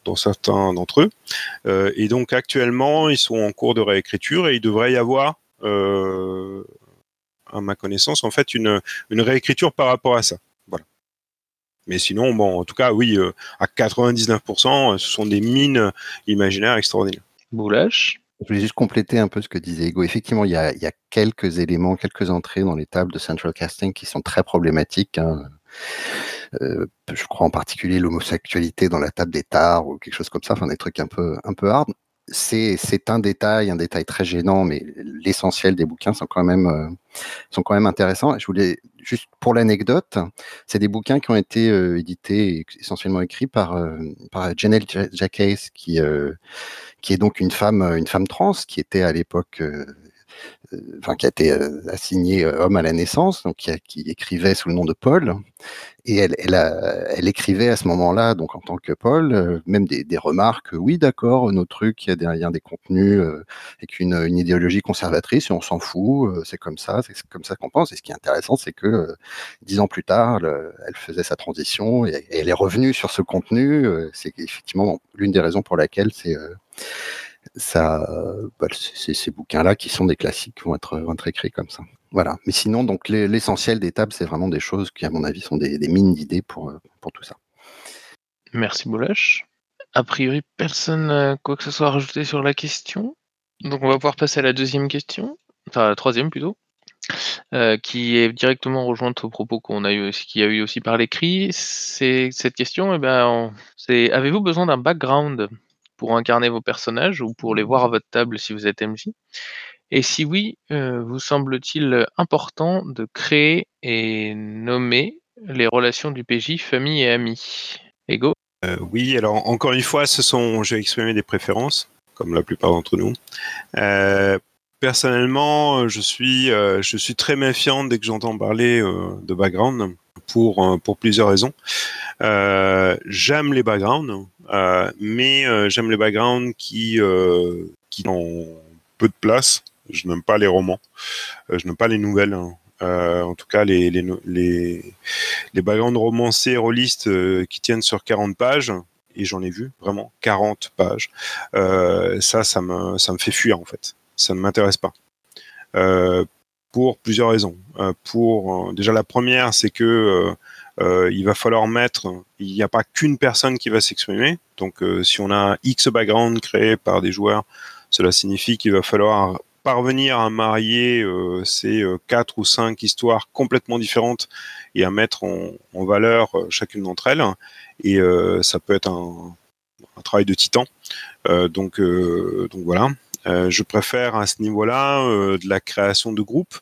dans certains d'entre eux. et donc actuellement, ils sont en cours de réécriture et il devrait y avoir, à ma connaissance, en fait, une, une réécriture par rapport à ça. Voilà. Mais sinon, bon, en tout cas, oui, à 99%, ce sont des mines imaginaires extraordinaires. Boulash je voulais juste compléter un peu ce que disait Ego. Effectivement, il y a, quelques éléments, quelques entrées dans les tables de Central Casting qui sont très problématiques. Hein. Euh, je crois en particulier l'homosexualité dans la table des tares ou quelque chose comme ça, enfin des trucs un peu, un peu hard. C'est, un détail, un détail très gênant, mais l'essentiel des bouquins sont quand même, euh, sont quand même intéressants. Je voulais juste pour l'anecdote, c'est des bouquins qui ont été euh, édités essentiellement écrits par, par Janelle Jacques, qui qui est donc une femme, une femme trans, qui était à l'époque, euh, euh, enfin qui a été euh, assignée homme à la naissance, donc qui, écrivait sous le nom de Paul, et elle, écrivait à ce moment-là, donc en tant que Paul, même des, remarques. Oui, d'accord, nos trucs, il y a derrière des contenus avec une, une, idéologie conservatrice, et on s'en fout, c'est comme ça, c'est comme ça qu'on pense. Et ce qui est intéressant, c'est que dix ans plus tard, elle faisait sa transition et, et, elle est revenue sur ce contenu. c'est effectivement l'une des raisons pour laquelle c'est ça, bah, ces bouquins-là qui sont des classiques vont être, vont être écrits comme ça. Voilà. Mais sinon, donc l'essentiel des tables, c'est vraiment des choses qui, à mon avis, sont des, mines d'idées pour, pour tout ça. Merci Boulash. A priori, personne n'a quoi que ce soit à rajouter sur la question. Donc on va pouvoir passer à la deuxième question, enfin la troisième plutôt, euh, qui est directement rejointe aux propos qu'on a eu, qui a eu aussi par l'écrit. C'est cette question, eh ben, c'est avez-vous besoin d'un background? Pour incarner vos personnages ou pour les voir à votre table si vous êtes MJ Et si oui, euh, vous semble-t-il important de créer et nommer les relations du PJ, famille et amis? Ego? Euh, Oui, alors encore une fois, ce sont, j'ai exprimé des préférences, comme la plupart d'entre nous. Euh, personnellement, je suis, je suis très méfiant dès que j'entends parler de background pour, pour plusieurs raisons. j'aime les backgrounds, euh, mais euh, j'aime les backgrounds qui, euh, qui ont peu de place. Je n'aime pas les romans. je n'aime pas les nouvelles. Hein. en tout cas, les, les, les, les backgrounds romancés, rôlistes qui tiennent sur 40 pages, et j'en ai vu vraiment 40 pages. ça, ça me, ça me fait fuir en fait. Ça ne m'intéresse pas. Pour plusieurs raisons. pour déjà la première, c'est que euh, il va falloir mettre, il n'y a pas qu'une personne qui va s'exprimer. Donc euh, si on a un X background créé par des joueurs, cela signifie qu'il va falloir parvenir à marier euh, ces quatre ou cinq histoires complètement différentes et à mettre en, valeur chacune d'entre elles. Et ça peut être un, travail de titan. donc, donc voilà. Je préfère à ce niveau-là de la création de groupes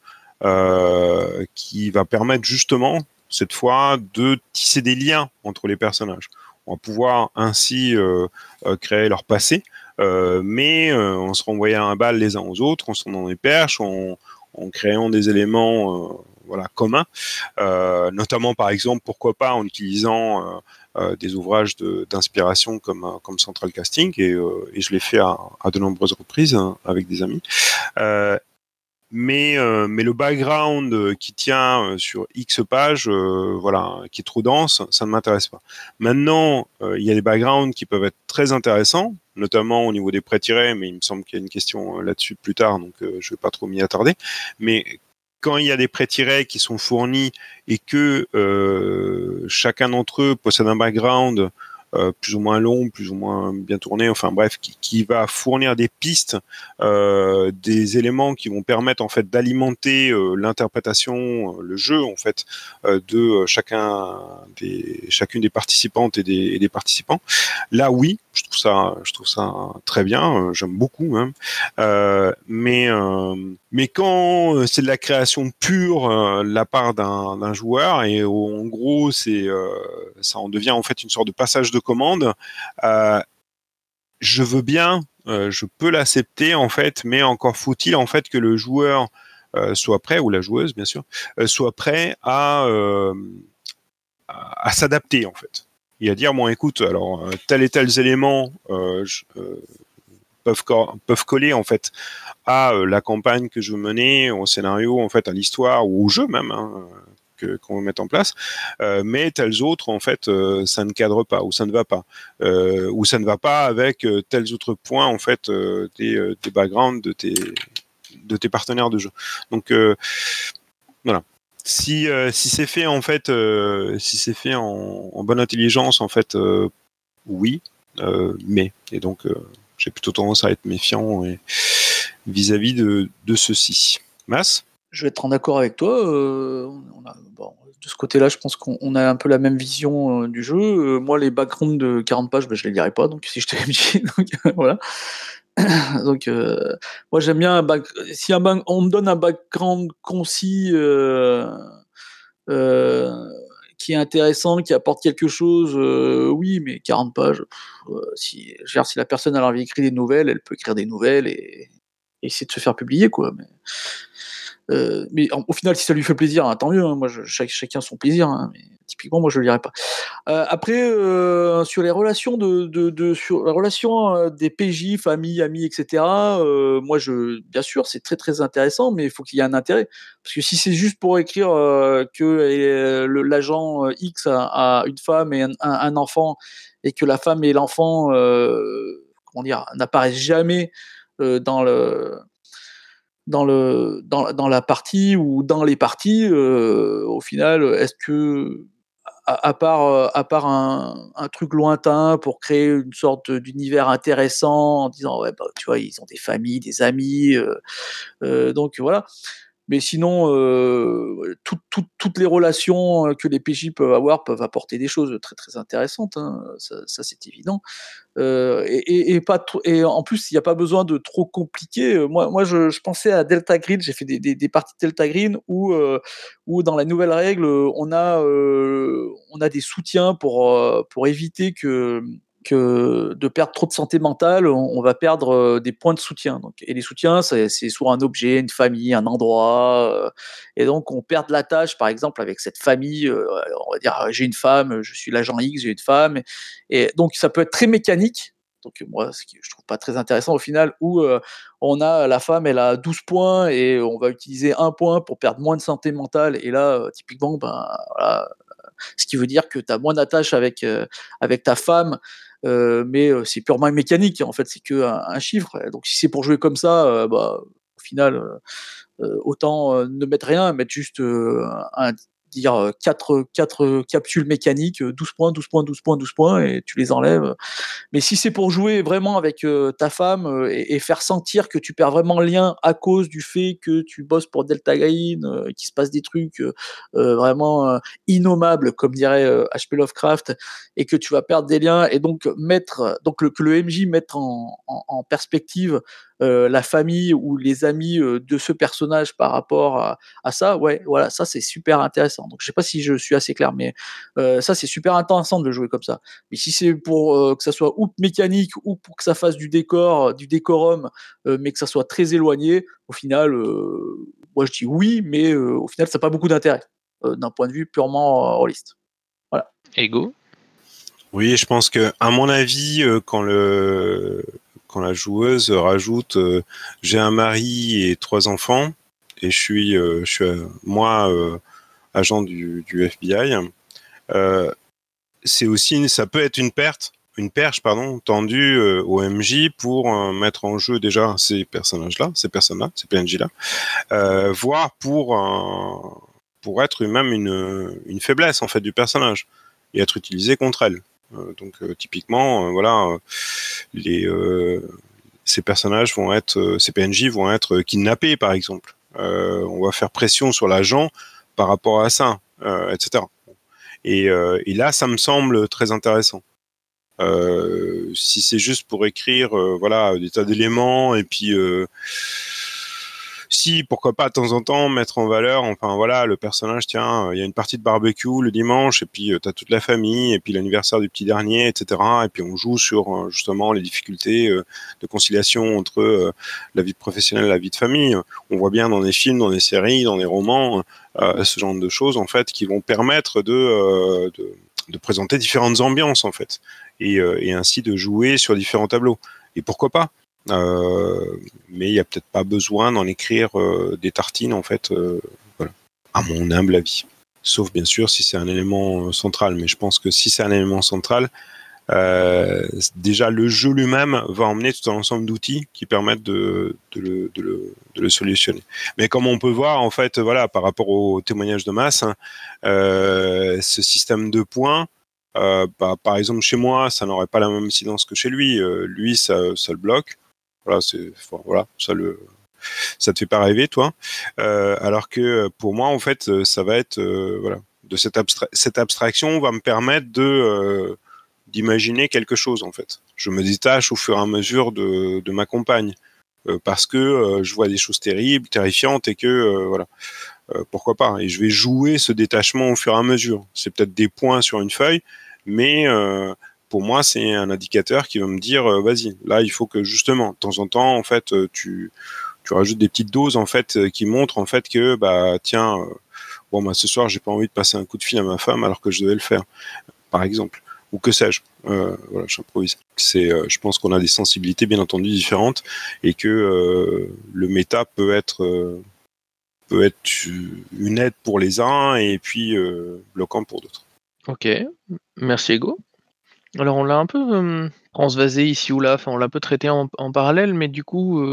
qui va permettre justement cette fois de tisser des liens entre les personnages. On va pouvoir ainsi euh, euh, créer leur passé, euh, mais en se renvoyant un balle les uns aux autres, en se dans les perches, en, créant des éléments communs, notamment par exemple, pourquoi pas en utilisant des ouvrages d'inspiration comme, comme Central Casting, et, je l'ai fait à, de nombreuses reprises hein, avec des amis mais euh, mais le background euh, qui tient euh, sur X pages, voilà, qui est trop dense, ça ne m'intéresse pas. Maintenant, il y a des backgrounds qui peuvent être très intéressants, notamment au niveau des pré-tirés, mais il me semble qu'il y a une question là-dessus plus tard, donc je ne vais pas trop m'y attarder. Mais quand il y a des pré-tirés qui sont fournis et que chacun d'entre eux possède un background euh, plus ou moins long, plus ou moins bien tourné, enfin bref, qui, va fournir des pistes, euh, des éléments qui vont permettre en fait d'alimenter euh, l'interprétation, le jeu en fait de chacun des chacune des participantes et des, et des participants. Là, oui, je trouve ça, je trouve ça très bien. J'aime beaucoup même. Euh, mais mais quand c'est de la création pure de la part d'un joueur et en gros c'est ça en devient en fait une sorte de passage de commande, euh, je veux bien, euh, je peux l'accepter en fait, mais encore faut-il en fait que le joueur euh, soit prêt ou la joueuse bien sûr soit prêt à à, s'adapter en fait. Et à dire bon écoute alors tel et tels éléments peuvent coller en fait à la campagne que je veux mener, au scénario, en fait, à l'histoire ou au jeu même. Hein, qu'on veut mettre en place, mais tels autres en fait ça ne cadre pas ou ça ne va pas ou ça ne va pas avec tels autres points en fait des, des backgrounds de tes de tes partenaires de jeu. Donc voilà. Si, si c'est fait en fait, si c'est fait en, bonne intelligence en fait, oui, mais et donc j'ai plutôt tendance à être méfiant vis-à-vis de, de ceci. Mas Je vais être en accord avec toi. Euh, de ce côté-là, je pense qu'on a un peu la même vision euh, du jeu. Euh, moi, les backgrounds de 40 pages, ben, je les lirai pas, donc si je t'ai donc voilà. donc, moi, j'aime bien un si un on me donne un background concis qui est intéressant, qui apporte quelque chose, euh, oui, mais 40 pages, euh, si, si la personne a envie d'écrire des nouvelles, elle peut écrire des nouvelles et, essayer de se faire publier, quoi. Mais, euh, mais au final, si ça lui fait plaisir, hein, tant mieux. Hein. moi, chacun son plaisir. Hein, mais typiquement, moi, je le lirai pas. Euh, après, euh, sur les relations de, sur la relation des PJ, famille, amis, etc. moi, je, bien sûr, c'est très très intéressant, mais il faut qu'il y ait un intérêt. Parce que si c'est juste pour écrire que l'agent X a, une femme et un, enfant, et que la femme et l'enfant, comment dire, n'apparaissent jamais dans le dans, le, dans, dans, la partie ou dans les parties, au final, est-ce que à, part, euh, à part un, truc lointain pour créer une sorte d'univers intéressant en disant ouais bah, tu vois ils ont des familles des amis euh, euh, donc voilà mais sinon toutes les relations que les PJ peuvent avoir peuvent apporter des choses très très intéressantes hein, ça c'est évident euh, et, pas et en plus, il n'y a pas besoin de trop compliquer. Euh, moi, moi je, pensais à Delta Green. J'ai fait des, des, parties de Delta Green où, euh, où, dans la nouvelle règle, on a, on a des soutiens pour, pour éviter que que de perdre trop de santé mentale, on, va perdre euh, des points de soutien. Et les soutiens, c'est soit un objet, une famille, un endroit. Euh, et donc, on perd de la tâche, par exemple, avec cette famille. Euh, on va dire, j'ai une femme, je suis l'agent X, j'ai une femme. Et donc, ça peut être très mécanique. Donc, moi, ce que je trouve pas très intéressant au final, où on a la femme, elle a 12 points et on va utiliser un point pour perdre moins de santé mentale. Et là, typiquement, ben, voilà, ce qui veut dire que tu as moins d'attache avec, avec ta femme euh, mais euh, c'est purement mécanique. En fait, c'est que un, chiffre. Donc, si c'est pour jouer comme ça, euh, bah, au final, autant ne mettre rien, mettre juste un dire 4, 4 capsules mécaniques, 12 points, 12 points, 12 points, 12 points, et tu les enlèves. Mais si c'est pour jouer vraiment avec ta femme et, faire sentir que tu perds vraiment le lien à cause du fait que tu bosses pour Delta Green, qu'il se passe des trucs vraiment innommables, comme dirait HP Lovecraft, et que tu vas perdre des liens, et donc mettre, donc que le MJ mette en, en perspective euh, la famille ou les amis euh, de ce personnage par rapport à, ça, ouais, voilà, ça c'est super intéressant. Donc je sais pas si je suis assez clair, mais euh, ça c'est super intéressant de jouer comme ça. Mais si c'est pour que ça soit ou mécanique ou pour que ça fasse du décor, du décorum, mais que ça soit très éloigné, au final, moi je dis oui, mais au final ça n'a pas beaucoup d'intérêt d'un point de vue purement rôliste. Voilà. Ego? Oui, je pense que, à mon avis, quand le quand la joueuse rajoute euh, j'ai un mari et trois enfants et je suis, euh, je suis euh, moi agent du, FBI, c'est aussi ça peut être une perte une perche pardon tendue au MJ pour mettre en jeu déjà ces personnages là ces personnes là ces PNJ là voire pour pour être même une, une faiblesse en fait du personnage et être utilisé contre elle donc euh, typiquement, euh, voilà, ces personnages vont être, ces PNJ vont être kidnappés par exemple. on va faire pression sur l'agent par rapport à ça, etc. Et, là, ça me semble très intéressant. Euh, si c'est juste pour écrire, voilà, des tas d'éléments et puis si, pourquoi pas de temps en temps mettre en valeur, enfin voilà, le personnage, tiens, il y a une partie de barbecue le dimanche, et puis euh, tu as toute la famille, et puis l'anniversaire du petit dernier, etc. Et puis on joue sur euh, justement les difficultés euh, de conciliation entre la vie professionnelle et la vie de famille. On voit bien dans des films, dans des séries, dans des romans, ce genre de choses en fait qui vont permettre de, présenter différentes ambiances en fait, et, ainsi de jouer sur différents tableaux. Et pourquoi pas euh, mais il n'y a peut-être pas besoin d'en écrire euh, des tartines, en fait, euh, voilà, à mon humble avis. Sauf bien sûr si c'est un élément central. Mais je pense que si c'est un élément central, euh, déjà le jeu lui-même va emmener tout un ensemble d'outils qui permettent de, le, solutionner. Mais comme on peut voir, en fait, voilà, par rapport au témoignage de masse, hein, euh, ce système de points, euh, bah, par exemple chez moi, ça n'aurait pas la même incidence que chez lui. Euh, lui, ça le bloque. Voilà, ça le ça te fait pas rêver, toi. Euh, alors que pour moi, en fait, ça va être voilà de cette, abstra cette abstraction va me permettre de d'imaginer quelque chose en fait. Je me détache au fur et à mesure de, de ma compagne euh, parce que euh, je vois des choses terribles, terrifiantes et que euh, voilà, pourquoi pas. Et je vais jouer ce détachement au fur et à mesure. C'est peut-être des points sur une feuille, mais pour moi c'est un indicateur qui va me dire vas-y, là il faut que justement de temps en temps en fait tu tu rajoutes des petites doses en fait qui montrent en fait que bah tiens bon bah ce soir j'ai pas envie de passer un coup de fil à ma femme alors que je devais le faire par exemple ou que sais-je. Euh, voilà, j'improvise. C'est, euh, je pense qu'on a des sensibilités bien entendu différentes et que euh, le méta peut être euh, peut être une aide pour les uns et puis euh, bloquant pour d'autres. Ok, merci Ego. Alors on l'a un peu transvasé ici ou là, enfin on l'a un peu traité en parallèle, mais du coup,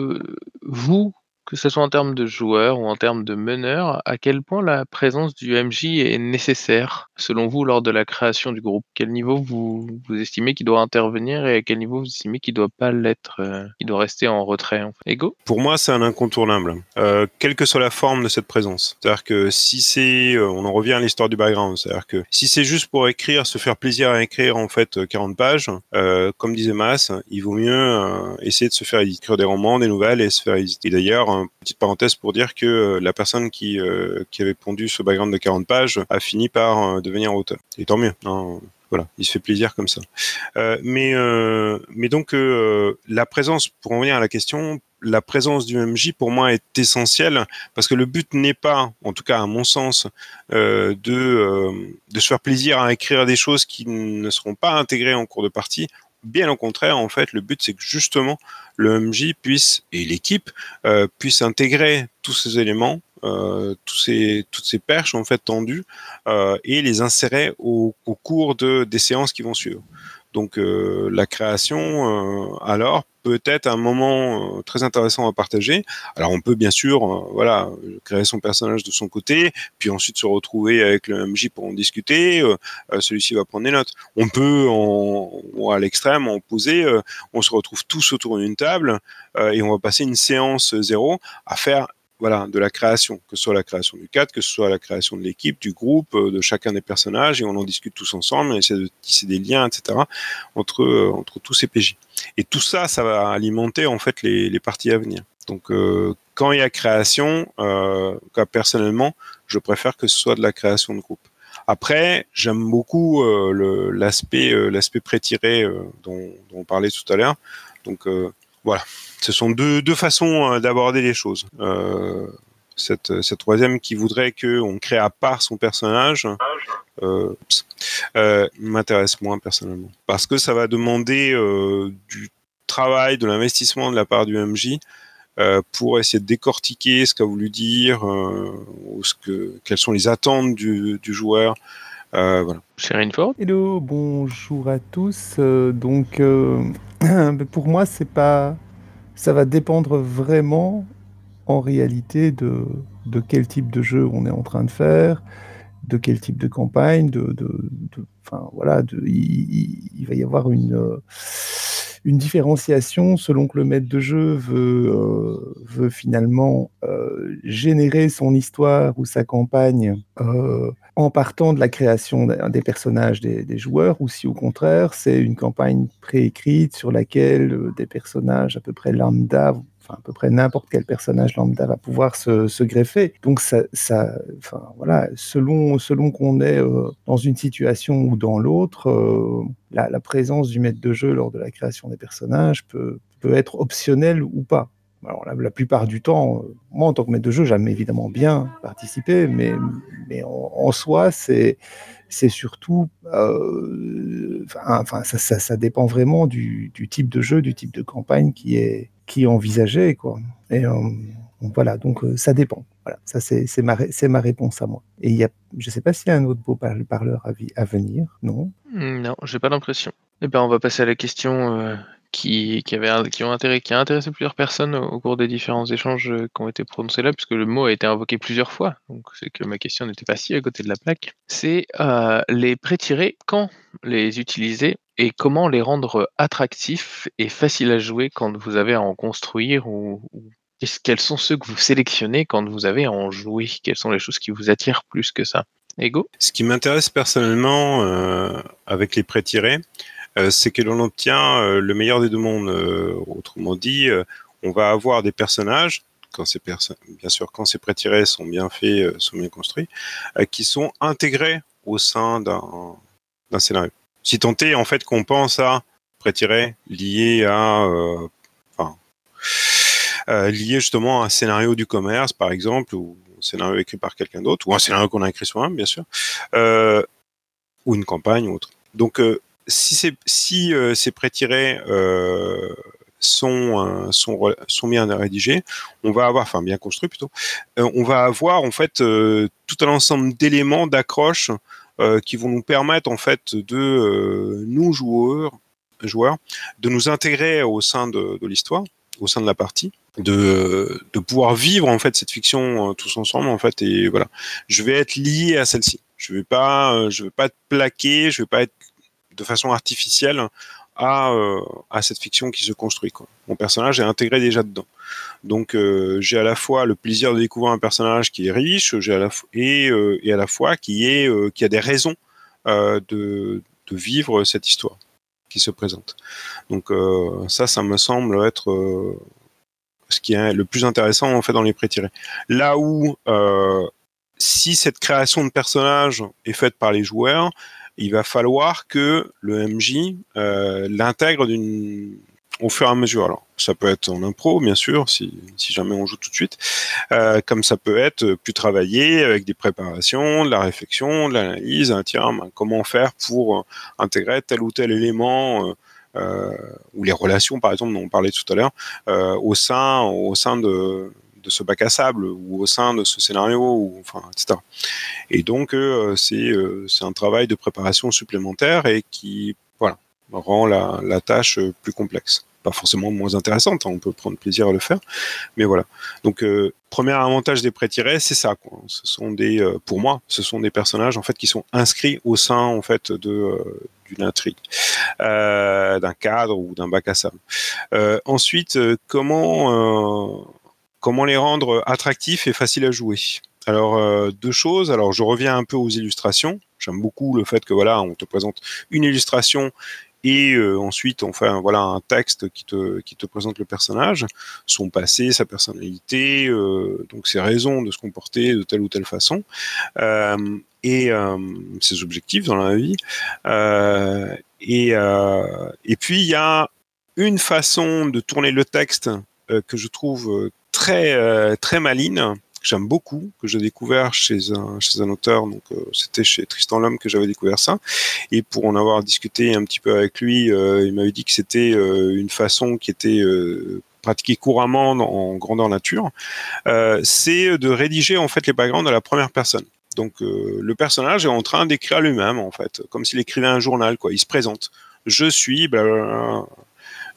vous, que ce soit en termes de joueurs ou en termes de meneurs, à quel point la présence du MJ est nécessaire, selon vous, lors de la création du groupe? Quel niveau vous, estimez qu'il doit intervenir et à quel niveau vous estimez qu'il doit pas l'être, euh, doit rester en retrait en fait? Ego? Pour moi, c'est un incontournable, euh, quelle que soit la forme de cette présence. C'est-à-dire que si c'est, euh, on en revient à l'histoire du background, c'est-à-dire que si c'est juste pour écrire, se faire plaisir à écrire en fait 40 pages, euh, comme disait Mas, il vaut mieux essayer de se faire écrire des romans, des nouvelles et se faire éditer. D'ailleurs, petite parenthèse pour dire que euh, la personne qui, euh, qui avait pondu ce background de 40 pages a fini par euh, devenir auteur. Et tant mieux. Hein. Voilà, il se fait plaisir comme ça. Mais, mais donc, la présence, pour en revenir à la question, la présence du MJ, pour moi, est essentielle parce que le but n'est pas, en tout cas à mon sens, de, de se faire plaisir à écrire des choses qui ne seront pas intégrées en cours de partie. Bien au contraire, en fait, le but, c'est que justement, le MJ puisse, et l'équipe, euh, puisse intégrer tous ces éléments, euh, toutes ces perches, en fait, tendues, euh, et les insérer au, au cours de, des séances qui vont suivre. Donc euh, la création, euh, alors, peut être un moment euh, très intéressant à partager. Alors on peut bien sûr, voilà, créer son personnage de son côté, puis ensuite se retrouver avec le MJ pour en discuter. Celui-ci va prendre des notes. On peut, à l'extrême, en poser, on se retrouve tous autour d'une table et on va passer une séance zéro à faire voilà, de la création, que ce soit la création du cadre, que ce soit la création de l'équipe, du groupe, euh, de chacun des personnages, et on en discute tous ensemble, on essaie de tisser des liens, etc., entre, euh, entre tous ces PJ. Et tout ça, ça va alimenter en fait les, les parties à venir. Donc, euh, quand il y a création, personnellement, je préfère que ce soit de la création de groupe. Après, j'aime beaucoup euh, l'aspect l'aspect prétiré dont, dont, on parlait tout à l'heure. Donc voilà, ce sont deux, deux façons d'aborder les choses. Euh, cette, cette, troisième qui voudrait qu'on crée à part son personnage euh, euh, m'intéresse moins personnellement. Parce que ça va demander euh, du travail, de l'investissement de la part du MJ pour essayer de décortiquer ce qu'a voulu dire, ou ce que, quelles sont les attentes du, du joueur. Euh, voilà. Sherine Ford Hello, bonjour à tous. donc, pour moi, c'est pas ça va dépendre vraiment, en réalité, de, de, quel type de jeu on est en train de faire, de quel type de campagne, de, de, enfin voilà, il, il, va y avoir une, une différenciation selon que le maître de jeu veut, euh, finalement euh, générer son histoire ou sa campagne euh, en partant de la création des personnages des, des, joueurs, ou si au contraire c'est une campagne préécrite sur laquelle des personnages à peu près lambda, enfin à peu près n'importe quel personnage lambda va pouvoir se, greffer. Donc ça, ça, enfin voilà, selon selon qu'on est euh, dans une situation ou dans l'autre, euh, la, présence du maître de jeu lors de la création des personnages peut peut être optionnelle ou pas. Alors, la, plupart du temps, moi en tant que maître de jeu, j'aime évidemment bien participer, mais, mais en soi, c'est c'est surtout, euh, enfin, ça, ça, ça, dépend vraiment du, type de jeu, du type de campagne qui est, qui envisagé, quoi. Et, euh, voilà, donc ça dépend. Voilà, ça c'est ma, ma réponse à moi. Et il y a, je ne sais pas s'il y a un autre beau parleur à, à venir, non? Mmh, Non, j'ai pas l'impression. Eh bien, on va passer à la question qui, qui, qui, ont qui a intéressé plusieurs personnes au, cours des différents échanges qui ont été prononcés là, puisque le mot a été invoqué plusieurs fois. Donc, c'est que ma question n'était pas si à côté de la plaque. C'est les prétirer, quand les utiliser et comment les rendre attractifs et faciles à jouer quand vous avez à en construire ou, quels sont ceux que vous sélectionnez quand vous avez à en jouer? Quelles sont les choses qui vous attirent plus que ça? Ego? Ce qui m'intéresse personnellement euh, avec les prêts tirés, euh, c'est que l'on obtient euh, le meilleur des deux mondes. autrement dit, on va avoir des personnages, bien sûr quand ces prêts tirés sont bien faits, sont bien construits, qui sont intégrés au sein d'un scénario. Si tant est en fait qu'on pense à prêts tirés liés à euh, lié justement à un scénario du commerce, par exemple, ou un scénario écrit par quelqu'un d'autre, ou un scénario qu'on a écrit soi-même, bien sûr, euh, ou une campagne ou autre. Donc, euh, si, si ces pré-tirés sont, sont, sont bien rédigés, on va avoir, enfin bien construits plutôt, on va avoir en fait tout un ensemble d'éléments d'accroche qui vont nous permettre en fait de nous joueurs, joueurs de nous intégrer au sein de, l'histoire au sein de la partie de, pouvoir vivre en fait cette fiction euh, tous ensemble en fait et voilà. Je vais être lié à celle-ci. Je vais pas euh, je vais pas être plaqué je vais pas être de façon artificielle à, euh, à cette fiction qui se construit mon personnage est intégré déjà dedans donc j'ai à la fois le plaisir de découvrir un personnage qui est riche j'ai à la et, et à la fois qui est qui a des raisons de, de vivre cette histoire qui se présente. Donc ça, ça me semble être ce qui est le plus intéressant en fait dans les pré-tirés. Là où euh, si cette création de personnage est faite par les joueurs, il va falloir que le MJ euh, l'intègre d'une au fur et à mesure. Alors, ça peut être en impro, bien sûr, si, jamais on joue tout de suite, euh, comme ça peut être plus travaillé avec des préparations, de la réflexion, de l'analyse. Tiens, ben, comment faire pour intégrer tel ou tel élément euh, ou les relations, par exemple, dont on parlait tout à l'heure, au sein, au sein de, de ce bac à sable ou au sein de ce scénario, ou, enfin, etc. Et donc, euh, c'est c'est un travail de préparation supplémentaire et qui voilà, rend la, tâche plus complexe pas forcément moins intéressante, hein, on peut prendre plaisir à le faire, mais voilà. Donc euh, premier avantage des pré-tirés, c'est ça. Quoi. Ce sont des, pour moi, ce sont des personnages en fait qui sont inscrits au sein en fait de d'une intrigue, euh, d'un cadre ou d'un bac à sable. Euh, ensuite, euh, comment comment les rendre attractifs et faciles à jouer alors deux choses. Alors je reviens un peu aux illustrations. J'aime beaucoup le fait que voilà, on te présente une illustration et ensuite on fait un, voilà un texte qui te qui te présente le personnage, son passé, sa personnalité, donc ses raisons de se comporter de telle ou telle façon et euh, ses objectifs dans la vie. Euh, et, euh, et puis il y a une façon de tourner le texte que je trouve très très maligne j'aime beaucoup, que j'ai découvert chez un, auteur, donc c'était chez Tristan Lhomme que j'avais découvert ça. Et pour en avoir discuté un petit peu avec lui, il m'avait dit que c'était une façon qui était pratiquée couramment en grandeur nature. c'est de rédiger en fait les backgrounds à la première personne. Donc euh, le personnage est en train d'écrire lui-même en fait, comme s'il écrivait un journal. Il se présente. Je suis euh,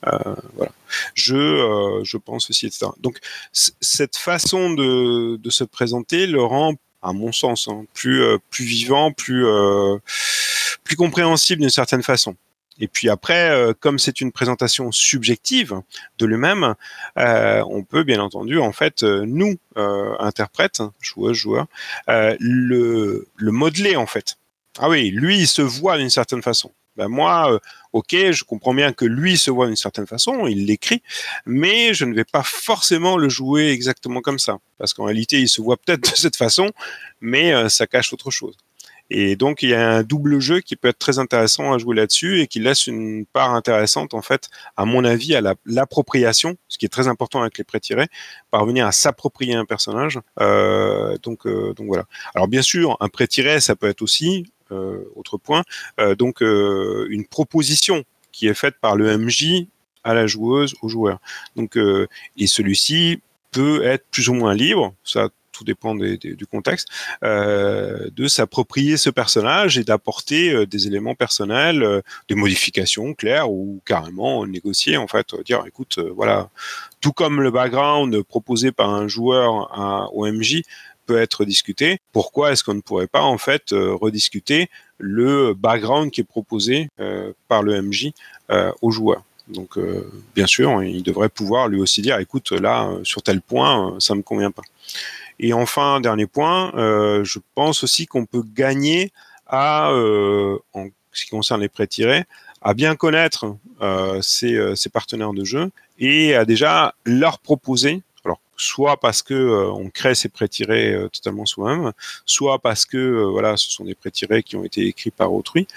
voilà. Je euh, je pense aussi etc. Donc cette façon de, de se présenter le rend à mon sens hein, plus plus vivant, plus plus compréhensible d'une certaine façon. Et puis après, euh, comme c'est une présentation subjective de lui-même, euh, on peut bien entendu, en fait, euh, nous, interprètes, joueurs, joueurs, le, le modeler, en fait. Ah oui, lui, il se voit d'une certaine façon. Ben moi, ok, je comprends bien que lui se voit d'une certaine façon, il l'écrit, mais je ne vais pas forcément le jouer exactement comme ça, parce qu'en réalité, il se voit peut-être de cette façon, mais ça cache autre chose. Et donc il y a un double jeu qui peut être très intéressant à jouer là-dessus et qui laisse une part intéressante en fait, à mon avis, à l'appropriation, ce qui est très important avec les pré-tirés, parvenir à s'approprier un personnage. Euh, donc euh, donc voilà. Alors bien sûr, un pré-tiré, ça peut être aussi euh, autre point, euh, donc euh, une proposition qui est faite par le MJ à la joueuse, au joueur. Donc et celui-ci peut être plus ou moins libre, ça tout dépend du contexte, euh, de s'approprier ce personnage et d'apporter euh, des éléments personnels, euh, des modifications claires ou carrément négocier en fait, dire écoute voilà, tout comme le background proposé par un joueur à, au MJ peut être discuté, pourquoi est-ce qu'on ne pourrait pas en fait rediscuter le background qui est proposé par le MJ au joueur donc, bien sûr, il devrait pouvoir lui aussi dire, écoute, là, sur tel point, ça me convient pas. Et enfin, dernier point, euh, je pense aussi qu'on peut gagner à, euh, en ce qui concerne les prêts tirés, à bien connaître euh, ses, partenaires de jeu et à déjà leur proposer soit parce que euh, on crée ces prêts tirés euh, totalement soi-même, soit parce que euh, voilà, ce sont des prêts tirés qui ont été écrits par autrui,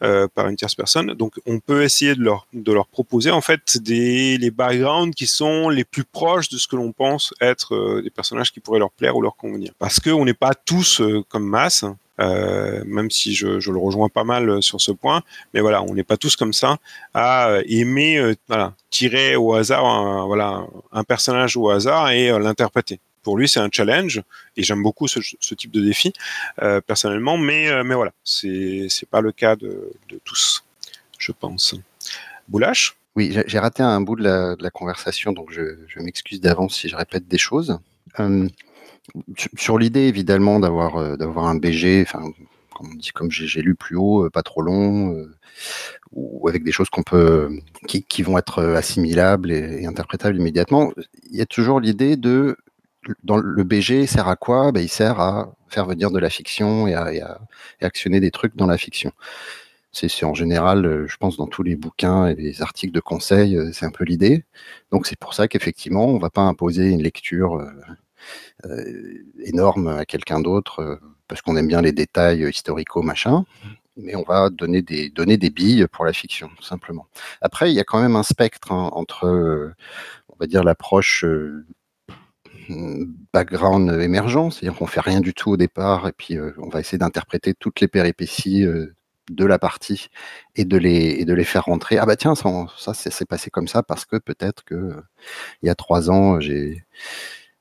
par une tierce personne. Donc, on peut essayer de leur de leur proposer en fait des les backgrounds qui sont les plus proches de ce que l'on pense être des personnages qui pourraient leur plaire ou leur convenir. Parce que on n'est pas tous comme masse. Euh, même si je, le rejoins pas mal sur ce point. Mais voilà, on n'est pas tous comme ça à aimer euh, voilà, tirer au hasard un, voilà, un personnage au hasard et euh, l'interpréter. Pour lui, c'est un challenge et j'aime beaucoup ce, type de défi euh, personnellement, mais, mais voilà, c'est pas le cas de, tous, je pense. Boulash? Oui, j'ai raté un bout de la, conversation, donc je, m'excuse d'avance si je répète des choses. Euh, sur l'idée évidemment d'avoir euh, d'avoir un BG, enfin comme, dit, comme j'ai lu plus haut, euh, pas trop long, euh, ou avec des choses qu'on peut, qui, qui, vont être assimilables et, interprétables immédiatement. Il y a toujours l'idée de, dans le BG sert à quoi? Ben, Il sert à faire venir de la fiction et à, actionner des trucs dans la fiction. C'est en général, je pense, dans tous les bouquins et les articles de conseil, c'est un peu l'idée. Donc c'est pour ça qu'effectivement, on ne va pas imposer une lecture énorme à quelqu'un d'autre euh, parce qu'on aime bien les détails historico machin mais on va donner des, donner des billes pour la fiction, simplement. Après, il y a quand même un spectre hein, entre, euh, on va dire, l'approche euh, background émergent, c'est-à-dire qu'on fait rien du tout au départ, et puis euh, on va essayer d'interpréter toutes les péripéties de la partie et de les, et de les faire rentrer. Ah bah tiens, ça, ça c'est passé comme ça parce que peut-être que il y a trois ans, j'ai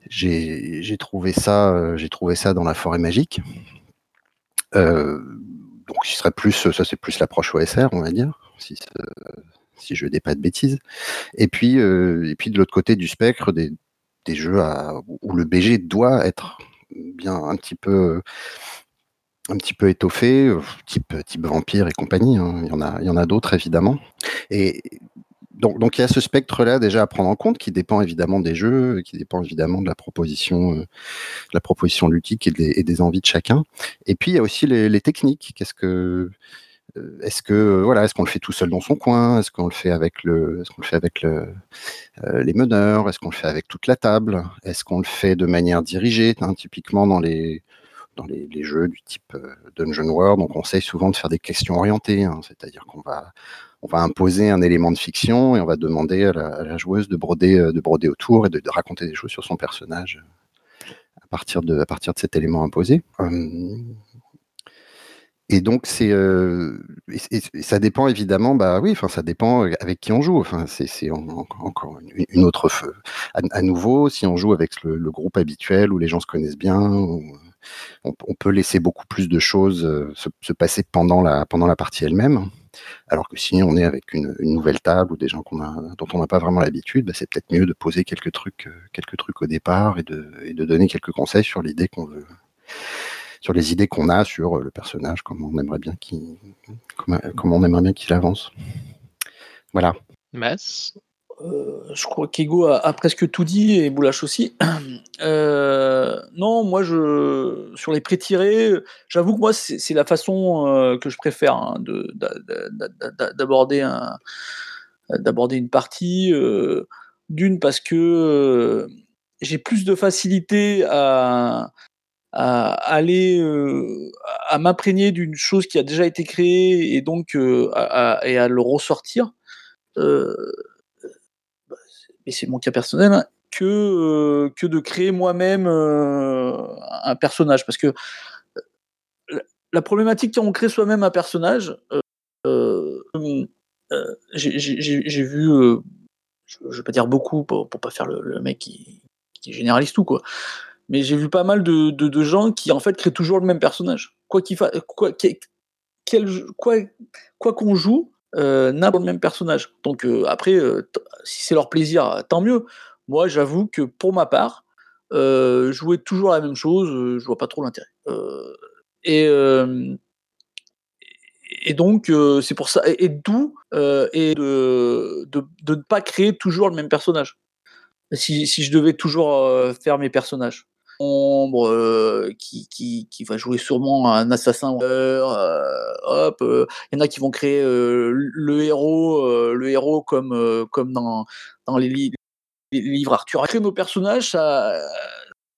j'ai trouvé ça, euh, j'ai trouvé ça dans la forêt magique. Euh, donc, ce serait plus, ça c'est plus l'approche OSR, on va dire, si, si je dis pas de bêtises. Et puis, euh, et puis de l'autre côté du spectre, des, jeux où le BG doit être bien un petit peu un petit peu étoffé, type, type vampire et compagnie. Hein. Il y en a, il y en a d'autres évidemment. Et donc, donc il y a ce spectre-là déjà à prendre en compte, qui dépend évidemment des jeux, qui dépend évidemment de la proposition, euh, de la proposition ludique et, des, envies de chacun. Et puis il y a aussi les, techniques. Qu'est-ce que euh, est-ce que voilà, est-ce qu'on le fait tout seul dans son coin? Est-ce qu'on le fait avec le, est-ce qu'on le fait avec le, euh, les meneurs? Est-ce qu'on le fait avec toute la table? Est-ce qu'on le fait de manière dirigée hein, Typiquement dans les dans les, jeux du type euh, Dungeon World, on conseille souvent de faire des questions orientées, hein, c'est-à-dire qu'on va on va imposer un élément de fiction et on va demander à la, joueuse de broder, euh, de broder autour et de, raconter des choses sur son personnage euh, à partir de, à partir de cet élément imposé. Hum. Et donc c'est ça dépend évidemment bah oui enfin ça dépend avec qui on joue enfin c'est encore une, autre feu à, nouveau si on joue avec le, groupe habituel où les gens se connaissent bien on, peut laisser beaucoup plus de choses se, se passer pendant la partie elle-même alors que si on est avec une, nouvelle table ou des gens dont on n'a pas vraiment l'habitude, bah, c'est peut-être mieux de poser quelques trucs, euh, au départ et de, donner quelques conseils sur l'idée qu'on veut, sur les idées qu'on a sur le personnage, comment on aimerait bien qu'il, avance. Voilà. Euh, je crois qu'Ego a, a, presque tout dit et Boulash aussi. Euh, non, moi, je, sur les pré-tirés, j'avoue que moi, c'est la façon euh, que je préfère hein, d'aborder un, une partie. D'une parce que j'ai plus de facilité à, aller à m'imprégner d'une chose qui a déjà été créée et donc à, et à le ressortir. Et c'est mon cas personnel, hein, que, euh, que de créer moi-même euh, un personnage. Parce que la, la problématique quand on crée soi-même un personnage, euh, j'ai vu, je ne vais pas dire beaucoup pour ne pas faire le, mec qui, généralise tout, quoi. Mais j'ai vu pas mal de, gens qui, en fait, créent toujours le même personnage. Quoi qu'il quoi, quoi qu'on joue, euh, n'importe le même personnage. Donc euh, après, euh, si c'est leur plaisir, tant mieux. Moi, j'avoue que pour ma part, euh, jouer toujours la même chose, je vois pas trop l'intérêt. Et donc c'est pour ça et, et d'où et de, de, de ne pas créer toujours le même personnage. Si, si je devais toujours faire mes personnages ombre euh, qui, qui, qui, va jouer sûrement un assassin euh, hop il euh, y en a qui vont créer le héros le héros comme comme dans, dans les, li les, livres Arthur. Créer nos personnages ça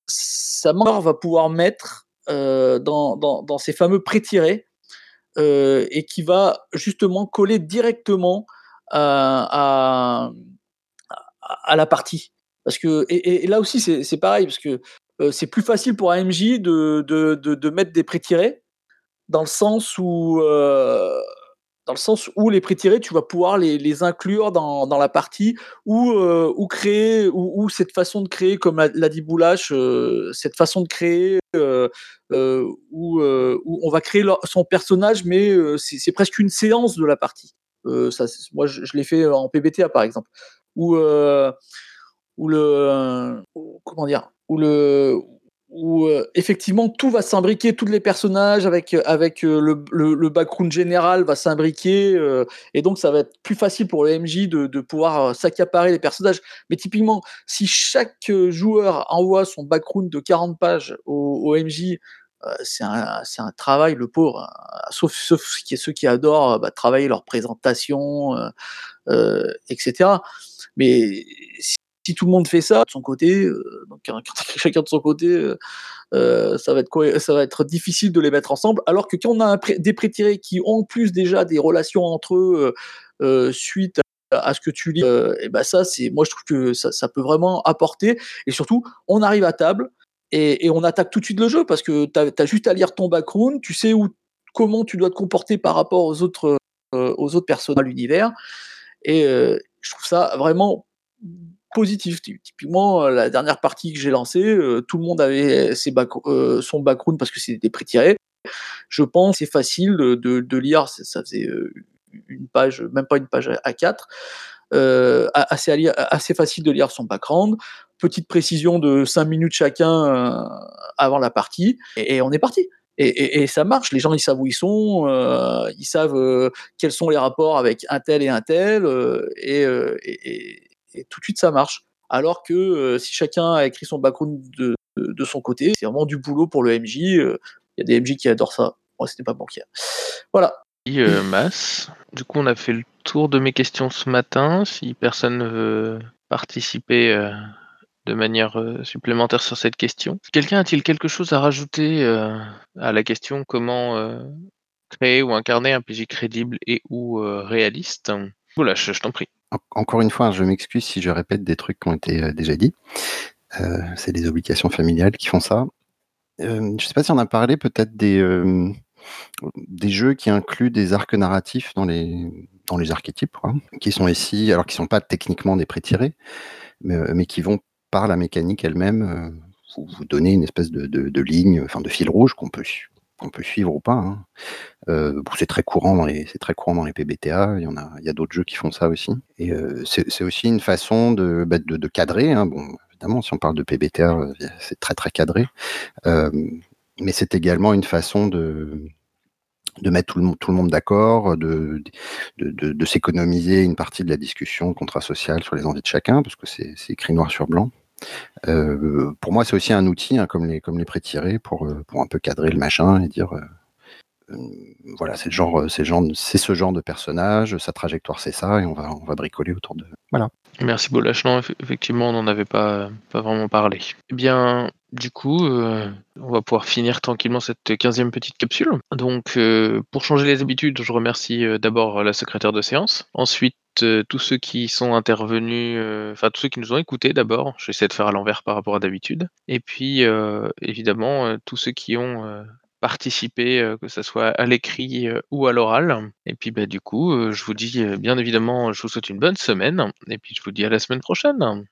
ça va pouvoir mettre dans, dans, dans, ces fameux pré-tirés et qui va justement coller directement à, à, la partie. Parce que et, et là aussi c'est pareil parce que euh, c'est plus facile pour AMJ de, de, de, mettre des pré-tirés dans le sens où euh, dans le sens où les pré-tirés, tu vas pouvoir les, les inclure dans, dans, la partie ou, euh, ou créer ou, cette façon de créer, comme l'a dit Boulash, euh, cette façon de créer où, où, on va créer son personnage, mais c'est presque une séance de la partie. ça, moi, je, je l'ai fait en PBTA par exemple, où où le comment dire? Où euh, effectivement tout va s'imbriquer, tous les personnages avec avec euh, le, le, général va s'imbriquer euh, et donc ça va être plus facile pour le MJ de, de pouvoir s'accaparer les personnages. Mais typiquement, si chaque joueur envoie son background de 40 pages au, au MJ, c'est un, un, travail, le pauvre, hein, sauf, sauf ceux qui adorent bah, travailler leur présentation, etc. Mais si tout le monde fait ça de son côté, euh, donc chacun de son côté, euh, euh, ça, va être ça va être difficile de les mettre ensemble. Alors que quand on a des prétirés qui ont en plus déjà des relations entre eux suite à, ce que tu lis, ben ça, c'est, moi je trouve que ça, peut vraiment apporter. Et surtout, on arrive à table et, et on attaque tout de suite le jeu parce que tu as, juste à lire ton background, tu sais où, comment tu dois te comporter par rapport aux autres, aux autres personnes de l'univers. Et je trouve ça vraiment positif. Typiquement, euh, la dernière partie que j'ai lancée, euh, tout le monde avait ses back, euh, son background parce que c'était pré-tiré. Je pense c'est facile de, lire, ça faisait une page, même pas une page à 4, euh, assez, assez facile de lire son background. Petite précision de 5 minutes chacun avant la partie, et, on est parti. Et, ça marche, les gens ils savent où ils sont, ils savent quels sont les rapports avec un tel et un tel, et et tout de suite ça marche. Alors que euh, si chacun a écrit son background de, de, son côté, c'est vraiment du boulot pour le MJ. Il euh, y a des MJ qui adorent ça. Moi, c'était pas banquier. Voilà. Euh, Mass. Du coup, on a fait le tour de mes questions ce matin. Si personne ne veut participer euh, de manière euh, supplémentaire sur cette question, quelqu'un a-t-il quelque chose à rajouter euh, à la question? Comment créer ou incarner un PJ crédible et ou réaliste? Voilà, je, je t'en prie encore une fois, je m'excuse si je répète des trucs qui ont été euh, déjà dits. Euh, c'est les obligations familiales qui font ça. Euh, je ne sais pas si on a parlé peut-être des, jeux qui incluent des arcs narratifs dans les, archétypes, qui sont ici, alors qui ne sont pas techniquement des pré-tirés, mais, mais, qui vont par la mécanique elle-même vous, donner une espèce de, de, de ligne, enfin de fil rouge qu'on peut qu'on peut suivre ou pas. Hein. Euh, c'est très courant dans les c'est très courant dans les PBTA. Il y en a il y a d'autres jeux qui font ça aussi. Euh, c'est aussi une façon de, bah, de, cadrer. Hein. Évidemment, si on parle de PBTA, euh, c'est très très cadré. Mais c'est également une façon de mettre tout le, monde d'accord, de, de s'économiser une partie de la discussion contrat social sur les envies de chacun, parce que c'est écrit noir sur blanc. Euh, pour moi, c'est aussi un outil, hein, comme les, comme pour, euh, pour un peu cadrer le machin et dire voilà, c'est ce genre de personnage, sa trajectoire c'est ça, et on va, bricoler autour de. Voilà. Merci Boulash. Non, effectivement, on n'en avait pas, vraiment parlé. Eh bien, du coup, euh, on va pouvoir finir tranquillement cette 15e petite capsule. Donc, pour changer les habitudes, je remercie d'abord la secrétaire de séance. Ensuite, tous ceux qui sont intervenus, euh, enfin tous ceux qui nous ont écoutés d'abord. je vais essayer de faire à l'envers par rapport à d'habitude. Et puis euh, évidemment euh, tous ceux qui ont participé, que ce soit à l'écrit ou à l'oral. Et puis bah, du coup, je vous dis bien évidemment, je vous souhaite une bonne semaine. Et puis je vous dis à la semaine prochaine.